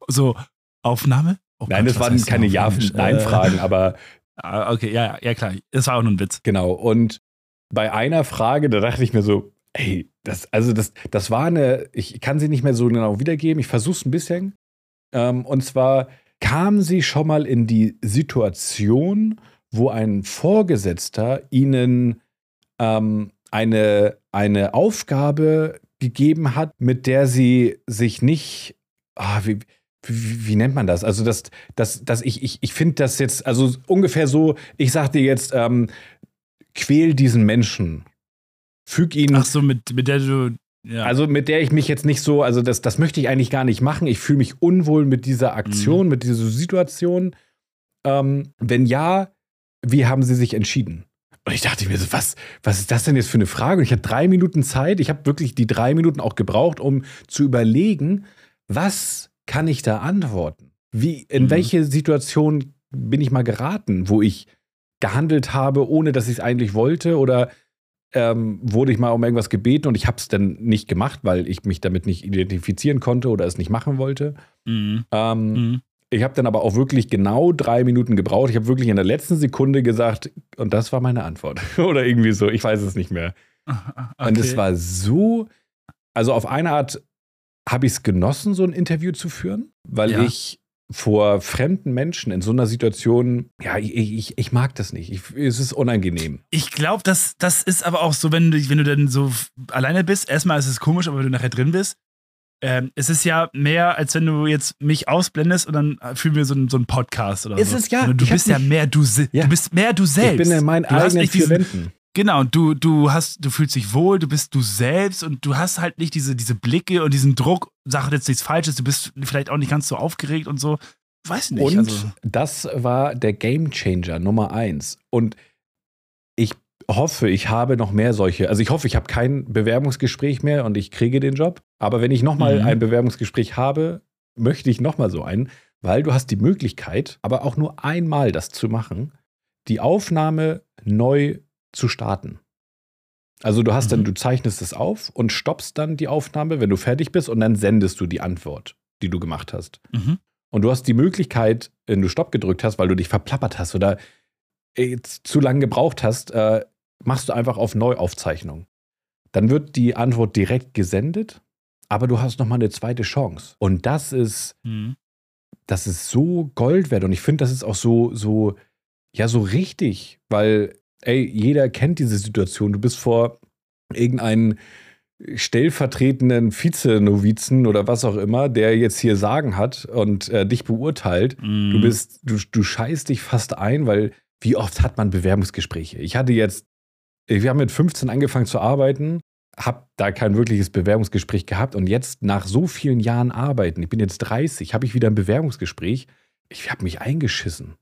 so, Aufnahme? Oh
Nein,
Gott,
das waren keine? Ja-Nein-Fragen, aber
Äh, ah, okay, ja, ja, ja, klar. Das war auch nur ein Witz.
genau. Und bei einer Frage, da dachte ich mir so, ey, das, also das, das war eine, ich kann sie nicht mehr so genau wiedergeben, ich versuche es ein bisschen. Ähm, und zwar, kamen Sie schon mal in die Situation, wo ein Vorgesetzter Ihnen ähm, eine, eine Aufgabe gegeben hat, mit der Sie sich nicht, ah, wie, wie, wie, nennt man das? Also, das, das, das ich, ich, ich finde das jetzt, also ungefähr so, ich sag dir jetzt, ähm, quäl diesen Menschen. Füg ihn.
Ach so, mit, mit der du.
Ja. Also mit der ich mich jetzt nicht so, also das, das möchte ich eigentlich gar nicht machen. Ich fühle mich unwohl mit dieser Aktion, mhm. mit dieser Situation. Ähm, wenn ja, wie haben sie sich entschieden? Und ich dachte mir so, was, was ist das denn jetzt für eine Frage? Und ich hatte drei Minuten Zeit. Ich habe wirklich die drei Minuten auch gebraucht, um zu überlegen, was kann ich da antworten? Wie, in mhm. welche Situation bin ich mal geraten, wo ich gehandelt habe, ohne dass ich es eigentlich wollte? Oder ähm, wurde ich mal um irgendwas gebeten und ich habe es dann nicht gemacht, weil ich mich damit nicht identifizieren konnte oder es nicht machen wollte. Mhm. Ähm, mhm. Ich habe dann aber auch wirklich genau drei Minuten gebraucht. Ich habe wirklich in der letzten Sekunde gesagt, und das war meine Antwort. oder irgendwie so, ich weiß es nicht mehr. Okay. Und es war so, also auf eine Art habe ich es genossen, so ein Interview zu führen, weil ja. ich vor fremden Menschen in so einer Situation, ja, ich, ich, ich mag das nicht. Ich, es ist unangenehm.
Ich glaube, das, das ist aber auch so, wenn du, wenn du dann so alleine bist, erstmal ist es komisch, aber wenn du nachher drin bist, ähm, es ist ja mehr, als wenn du jetzt mich ausblendest und dann fühlen wir so, einen, so einen Podcast oder
ist
so.
Es ja.
du bist ja mehr du, ja. du bist mehr du selbst.
Ich bin in meinen
du
eigenen vier Wänden.
Genau, du, du hast, du fühlst dich wohl, du bist du selbst und du hast halt nicht diese, diese Blicke und diesen Druck, sag jetzt nichts Falsches, du bist vielleicht auch nicht ganz so aufgeregt und so. Weiß nicht.
Und also. das war der Game Changer Nummer eins. Und hoffe, ich habe noch mehr solche. Also ich hoffe, ich habe kein Bewerbungsgespräch mehr und ich kriege den Job. Aber wenn ich nochmal mhm. ein Bewerbungsgespräch habe, möchte ich nochmal so einen, weil du hast die Möglichkeit, aber auch nur einmal das zu machen, die Aufnahme neu zu starten. Also du hast mhm. dann, du zeichnest es auf und stoppst dann die Aufnahme, wenn du fertig bist, und dann sendest du die Antwort, die du gemacht hast. Mhm. Und du hast die Möglichkeit, wenn du Stopp gedrückt hast, weil du dich verplappert hast oder jetzt zu lange gebraucht hast, äh, machst du einfach auf Neuaufzeichnung. Dann wird die Antwort direkt gesendet, aber du hast nochmal eine zweite Chance. Und das ist, mhm. das ist so Gold wert. Und ich finde, das ist auch so, so, ja, so richtig, weil ey, jeder kennt diese Situation. Du bist vor irgendeinen stellvertretenden Vizenovizen oder was auch immer, der jetzt hier Sagen hat und äh, dich beurteilt. Mm. Du bist, du, du scheißt dich fast ein, weil wie oft hat man Bewerbungsgespräche? Ich hatte jetzt, wir haben mit 15 angefangen zu arbeiten, habe da kein wirkliches Bewerbungsgespräch gehabt und jetzt nach so vielen Jahren Arbeiten, ich bin jetzt 30, habe ich wieder ein Bewerbungsgespräch. Ich habe mich eingeschissen.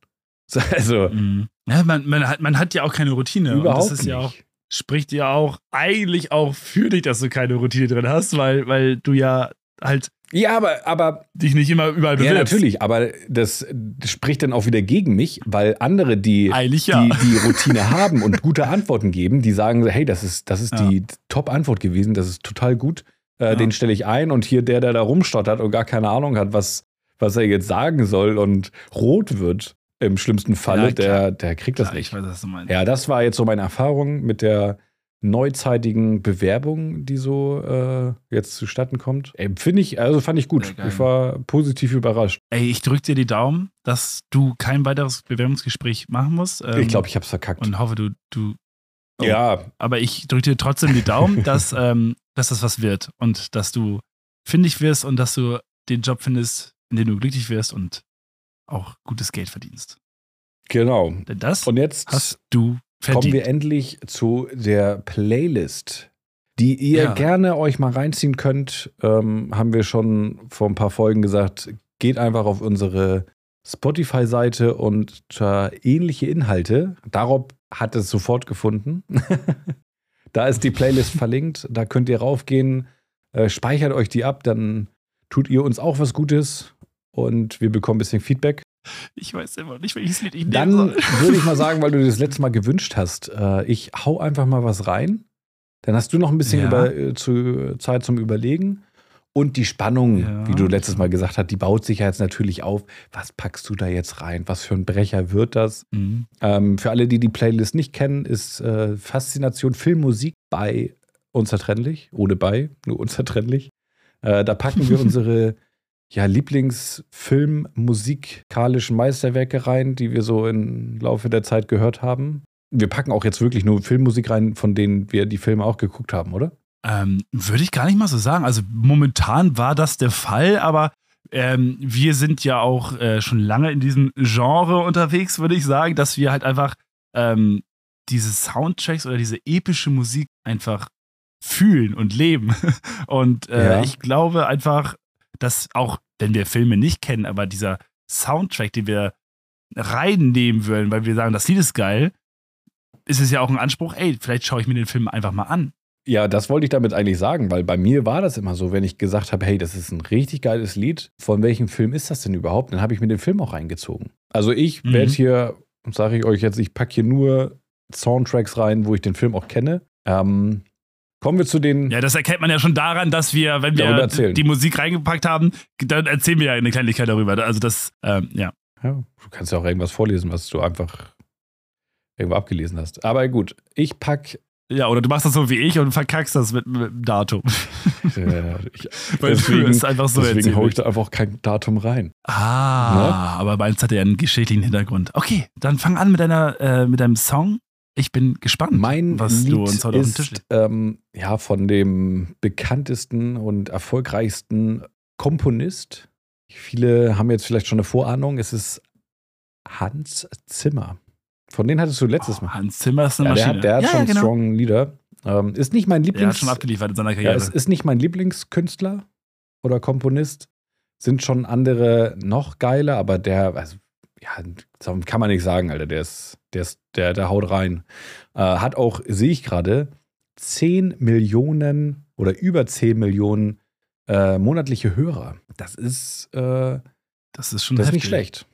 Also.
Mhm. Ja, man, man, hat, man hat ja auch keine Routine.
Überhaupt
und das ist
nicht.
ja auch, spricht ja auch eigentlich auch für dich, dass du keine Routine drin hast, weil, weil du ja halt
ja, aber, aber
dich nicht immer überall bewirbst.
Ja, natürlich, aber das, das, spricht dann auch wieder gegen mich, weil andere, die,
ja.
die, die Routine haben und gute Antworten geben, die sagen, hey, das ist, das ist ja. die Top-Antwort gewesen, das ist total gut, äh, ja. den stelle ich ein und hier der, der da rumstottert und gar keine Ahnung hat, was, was er jetzt sagen soll und rot wird, im schlimmsten Falle, der, der kriegt das nicht.
Ich weiß, was du meinst.
Ja, das war jetzt so meine Erfahrung mit der neuzeitigen Bewerbung, die so äh, jetzt zustatten kommt. Finde ich, also fand ich gut. Ich war positiv überrascht.
Ey, ich drücke dir die Daumen, dass du kein weiteres Bewerbungsgespräch machen musst.
Ähm, ich glaube, ich habe es verkackt.
Und hoffe, du. du
oh. Ja.
Aber ich drücke dir trotzdem die Daumen, dass, ähm, dass das was wird und dass du findig wirst und dass du den Job findest, in dem du glücklich wirst und auch gutes Geld verdienst.
Genau.
Denn das
Und jetzt
hast du verdient.
kommen wir endlich zu der Playlist, die ihr ja. gerne euch mal reinziehen könnt. Ähm, haben wir schon vor ein paar Folgen gesagt. Geht einfach auf unsere Spotify-Seite und äh, ähnliche Inhalte. Darauf hat es sofort gefunden. da ist die Playlist verlinkt. Da könnt ihr raufgehen. Äh, speichert euch die ab, dann tut ihr uns auch was Gutes und wir bekommen ein bisschen Feedback.
Ich weiß immer nicht, welches Lied ich nehmen
Dann würde ich mal sagen, weil du das letzte Mal gewünscht hast, äh, ich hau einfach mal was rein. Dann hast du noch ein bisschen ja. über, äh, zu, Zeit zum Überlegen. Und die Spannung, ja. wie du letztes Mal gesagt hast, die baut sich ja jetzt natürlich auf. Was packst du da jetzt rein? Was für ein Brecher wird das? Mhm. Ähm, für alle, die die Playlist nicht kennen, ist äh, Faszination Filmmusik bei Unzertrennlich. Ohne bei, nur unzertrennlich. Äh, da packen wir unsere ja, Lieblingsfilm, musikalischen Meisterwerke rein, die wir so im Laufe der Zeit gehört haben. Wir packen auch jetzt wirklich nur Filmmusik rein, von denen wir die Filme auch geguckt haben, oder?
Ähm, Würde ich gar nicht mal so sagen. Also momentan war das der Fall, aber ähm, wir sind ja auch äh, schon lange in diesem Genre unterwegs, würde ich sagen, dass wir halt einfach ähm, diese Soundtracks oder diese epische Musik einfach fühlen und leben. Und äh,
Ja.
ich glaube einfach, dass auch, wenn wir Filme nicht kennen, aber dieser Soundtrack, den wir reinnehmen würden, weil wir sagen, das Lied ist geil, ist es ja auch ein Anspruch, ey, vielleicht schaue ich mir den Film einfach mal an.
Ja, das wollte ich damit eigentlich sagen, weil bei mir war das immer so, wenn ich gesagt habe, hey, das ist ein richtig geiles Lied, von welchem Film ist das denn überhaupt? Dann habe ich mir den Film auch reingezogen. Also ich
Mhm.
werde hier, sage ich euch jetzt, ich packe hier nur Soundtracks rein, wo ich den Film auch kenne. Ähm, kommen wir zu den.
Ja, das erkennt man ja schon daran, dass wir, wenn wir die Musik reingepackt haben, dann erzählen wir ja eine Kleinigkeit darüber. Also das, ähm, ja.
Ja, du kannst ja auch irgendwas vorlesen, was du einfach irgendwo abgelesen hast. Aber gut, ich pack.
Ja, oder du machst das so wie ich und verkackst das mit, mit dem Datum.
Äh, ich,
Weil
Deswegen-
du es einfach so
deswegen hole ich da einfach kein Datum rein.
Ah,
Ne?
aber meins hat ja einen geschichtlichen Hintergrund. Okay, dann fang an mit, deiner, äh, mit deinem Song. Ich bin gespannt,
Mein
was
Lied
du uns heute auf den Tisch
ist ähm, ja, von dem bekanntesten und erfolgreichsten Komponist. Viele haben jetzt vielleicht schon eine Vorahnung. Es ist Hans Zimmer. Von denen hattest du letztes
Oh,
Mal.
Hans Zimmer ist eine
Ja, der
Maschine.
hat, der hat
ja,
schon
ja, genau.
strong Lieder. Ähm, ist nicht mein
Der
Lieblings.
hat schon abgeliefert in seiner
ja,
Karriere.
es ist nicht mein Lieblingskünstler oder Komponist. Sind schon andere noch geiler, aber der, also, ja, kann man nicht sagen, Alter. Der ist, der ist, der, der haut rein. Äh, hat auch, sehe ich gerade, 10 Millionen oder über 10 Millionen äh, monatliche Hörer. Das ist, äh,
das ist schon
das ist nicht schlecht.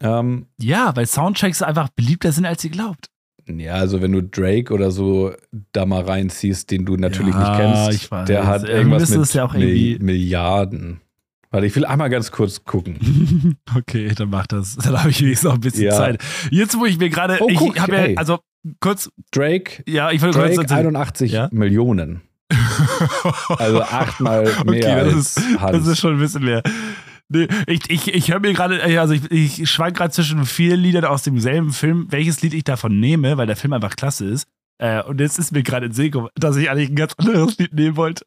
Ähm,
Ja, weil Soundtracks einfach beliebter sind, als ihr glaubt.
ja, also wenn du Drake oder so da mal reinziehst, den du natürlich
Ja,
nicht kennst, der hat irgendwas mit
ja
Milliarden. Warte, ich will einmal ganz kurz gucken.
Okay, dann mach das. Dann habe ich wenigstens noch ein bisschen
Ja.
Zeit. Jetzt, wo ich mir gerade.
Oh,
ich habe ja, also kurz,
Drake,
ja, ich wollte kurz
Drake
erzählen.
81
Ja?
Millionen. Also achtmal mehr
okay, das
als
ist,
Hans.
das ist schon ein bisschen mehr. Nee, ich ich, ich höre mir gerade, äh, also ich, ich schwank gerade zwischen vielen Liedern aus demselben Film, welches Lied ich davon nehme, weil der Film einfach klasse ist. Äh, und jetzt ist mir gerade in gekommen, dass ich eigentlich ein ganz anderes Lied nehmen wollte.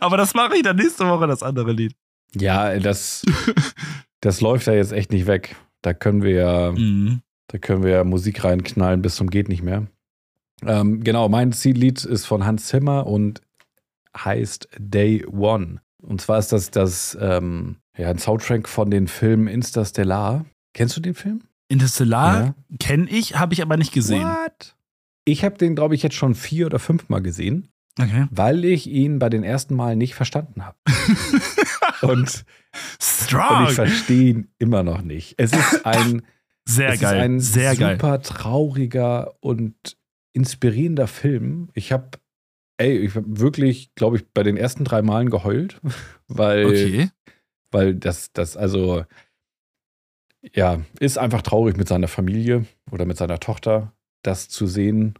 Aber das mache ich dann nächste Woche, das andere Lied.
Ja, das, das läuft ja jetzt echt nicht weg. Da können wir ja,
Mhm.
da können wir ja Musik reinknallen bis zum geht nicht mehr. Ähm, genau, mein Ziellied ist von Hans Zimmer und heißt Day One. Und zwar ist das das ähm, ja, ein Soundtrack von den Filmen Interstellar. Kennst du den Film?
Interstellar kenne ich, habe ich aber nicht gesehen.
What? Ich habe den, glaube ich, jetzt schon vier oder fünfmal gesehen,
Okay.
weil ich ihn bei den ersten Mal nicht verstanden habe. und, und ich verstehe ihn immer noch nicht. Es ist ein,
Sehr
es
geil.
ist ein
Sehr geil.
super trauriger und inspirierender Film. Ich habe, ey, ich habe wirklich, glaube ich, bei den ersten drei Malen geheult, weil,
Okay.
weil das, das, also, ja, ist einfach traurig mit seiner Familie oder mit seiner Tochter, das zu sehen.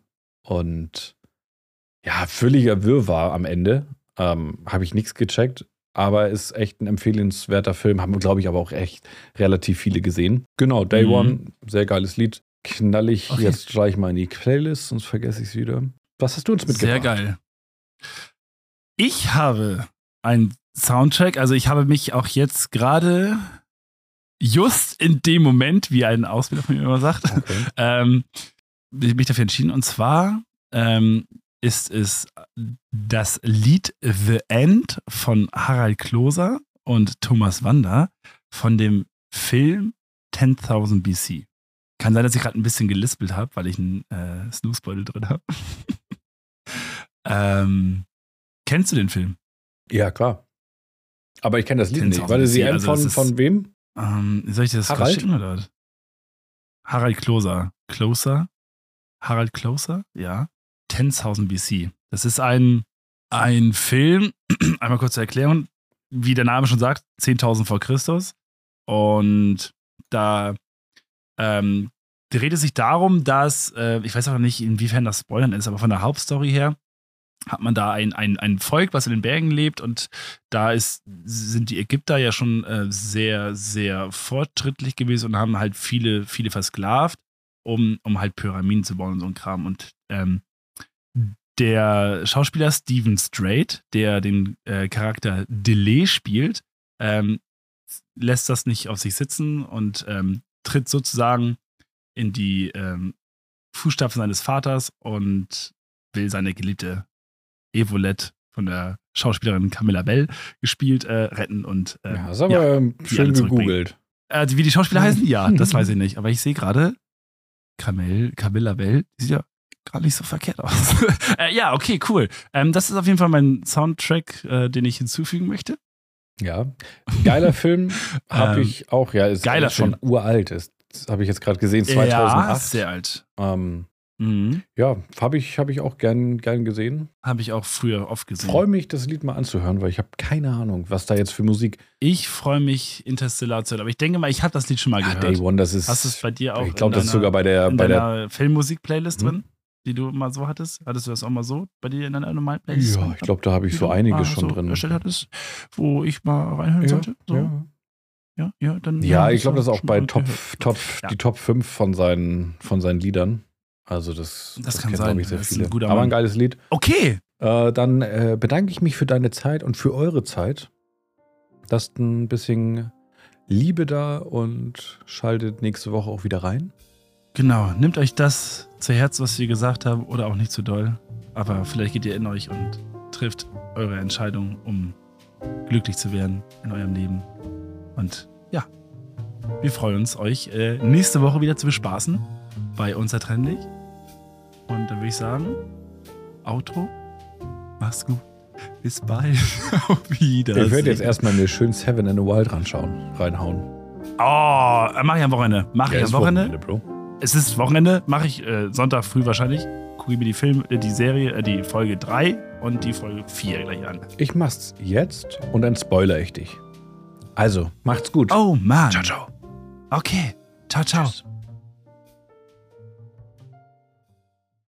Und ja, völliger Wirrwarr am Ende. Ähm, habe ich nichts gecheckt, aber ist echt ein empfehlenswerter Film. Haben, glaube ich, aber auch echt relativ viele gesehen. Genau, Day
Mhm.
One, sehr geiles Lied. Knall ich
Okay.
jetzt gleich mal in die Playlist, sonst vergesse ich es wieder. Was hast du uns mitgebracht?
Sehr geil. Ich habe einen Soundtrack, also ich habe mich auch jetzt gerade just in dem Moment, wie ein Ausbilder von mir immer sagt,
Okay.
ähm, mich dafür entschieden. Und zwar ähm, ist es das Lied The End von Harald Kloser und Thomas Wander von dem Film 10.000 BC. Kann sein, dass ich gerade ein bisschen gelispelt habe, weil ich einen äh, Snoozebeutel drin habe. ähm, kennst du den Film?
Ja, klar. Aber ich kenne das Lied nicht. Warte,
bisschen,
end
also
von,
ist-
von wem?
Ähm, soll ich dir das
Harald?
schicken oder? Harald Kloser. Closer? Harald Closer? Ja. 10.000 BC. Das ist ein, ein Film, einmal kurz zur Erklärung, wie der Name schon sagt, 10.000 vor Christus. Und da ähm, dreht es sich darum, dass, äh, ich weiß auch nicht, inwiefern das Spoilern ist, aber von der Hauptstory her, hat man da ein, ein, ein Volk, was in den Bergen lebt und da ist, sind die Ägypter ja schon äh, sehr, sehr fortschrittlich gewesen und haben halt viele, viele versklavt, um, um halt Pyramiden zu bauen und so ein Kram. Und ähm, der Schauspieler Steven Strait, der den äh, Charakter Delay spielt, ähm, lässt das nicht auf sich sitzen und ähm, tritt sozusagen in die ähm, Fußstapfen seines Vaters und will seine geliebte Evolette von der Schauspielerin Camilla Bell gespielt, äh, retten und äh,
ja, ist aber ja, ähm, schön gegoogelt.
Äh, wie die Schauspieler heißen? Ja, das weiß ich nicht. Aber ich sehe gerade, Camilla Bell, die sieht ja gar nicht so verkehrt aus. äh, ja, okay, cool. Ähm, das ist auf jeden Fall mein Soundtrack, äh, den ich hinzufügen möchte.
Ja, geiler Film habe ähm, ich auch. Ja, ist
geiler
schon
Film.
uralt. Ist habe ich jetzt gerade gesehen, 2008.
Ja, sehr alt.
Ähm, mhm. Ja, habe ich, hab ich auch gern, gern gesehen.
Habe ich auch früher oft gesehen.
Freue mich, das Lied mal anzuhören, weil ich habe keine Ahnung, was da jetzt für Musik.
Ich freue mich, Interstellar zu hören. Aber ich denke mal, ich habe das Lied schon mal ja, gehört.
Day One, das ist.
Hast du es bei dir auch?
Ich glaube, das ist sogar bei der, bei der
Filmmusik-Playlist hm? drin die du mal so hattest? Hattest du das auch mal so bei dir in deiner normalen Playlist?
Ja, ich glaube, da habe ich so einige schon so drin.
erstellt hattest, wo ich mal reinhören ja, sollte? So.
Ja.
Ja, ja, dann.
Ja, ich glaube, das ist auch bei Top, Top, ja. die Top 5 von seinen, von seinen Liedern. Also, das,
das, das kann sein.
Ich, sehr
das
viele.
Ein
Aber ein geiles Lied.
Okay.
Äh, dann äh, bedanke ich mich für deine Zeit und für eure Zeit. Lasst ein bisschen Liebe da und schaltet nächste Woche auch wieder rein.
Genau, nehmt euch das zu Herz, was wir gesagt haben, oder auch nicht zu doll. Aber vielleicht geht ihr in euch und trifft eure Entscheidung, um glücklich zu werden in eurem Leben. Und ja, wir freuen uns, euch äh, nächste Woche wieder zu bespaßen bei Unzertrennlich. Und dann würde ich sagen, Outro, mach's gut. Bis bald. Auf Wiedersehen.
Ich werde jetzt erstmal mir schön Seven in the Wild ranschauen, reinhauen.
Oh, mach ich am Wochenende. Mach
ja,
ich am Wochenende.
Wochenende Bro.
Es ist Wochenende, mache ich äh, Sonntag früh wahrscheinlich. Gucke ich mir die Film, äh, die Serie, äh, die Folge 3 und die Folge 4 gleich an.
Ich mach's jetzt und dann spoiler ich dich. Also, macht's gut.
Oh Mann.
Ciao, ciao.
Okay. Ciao, ciao. Tschüss.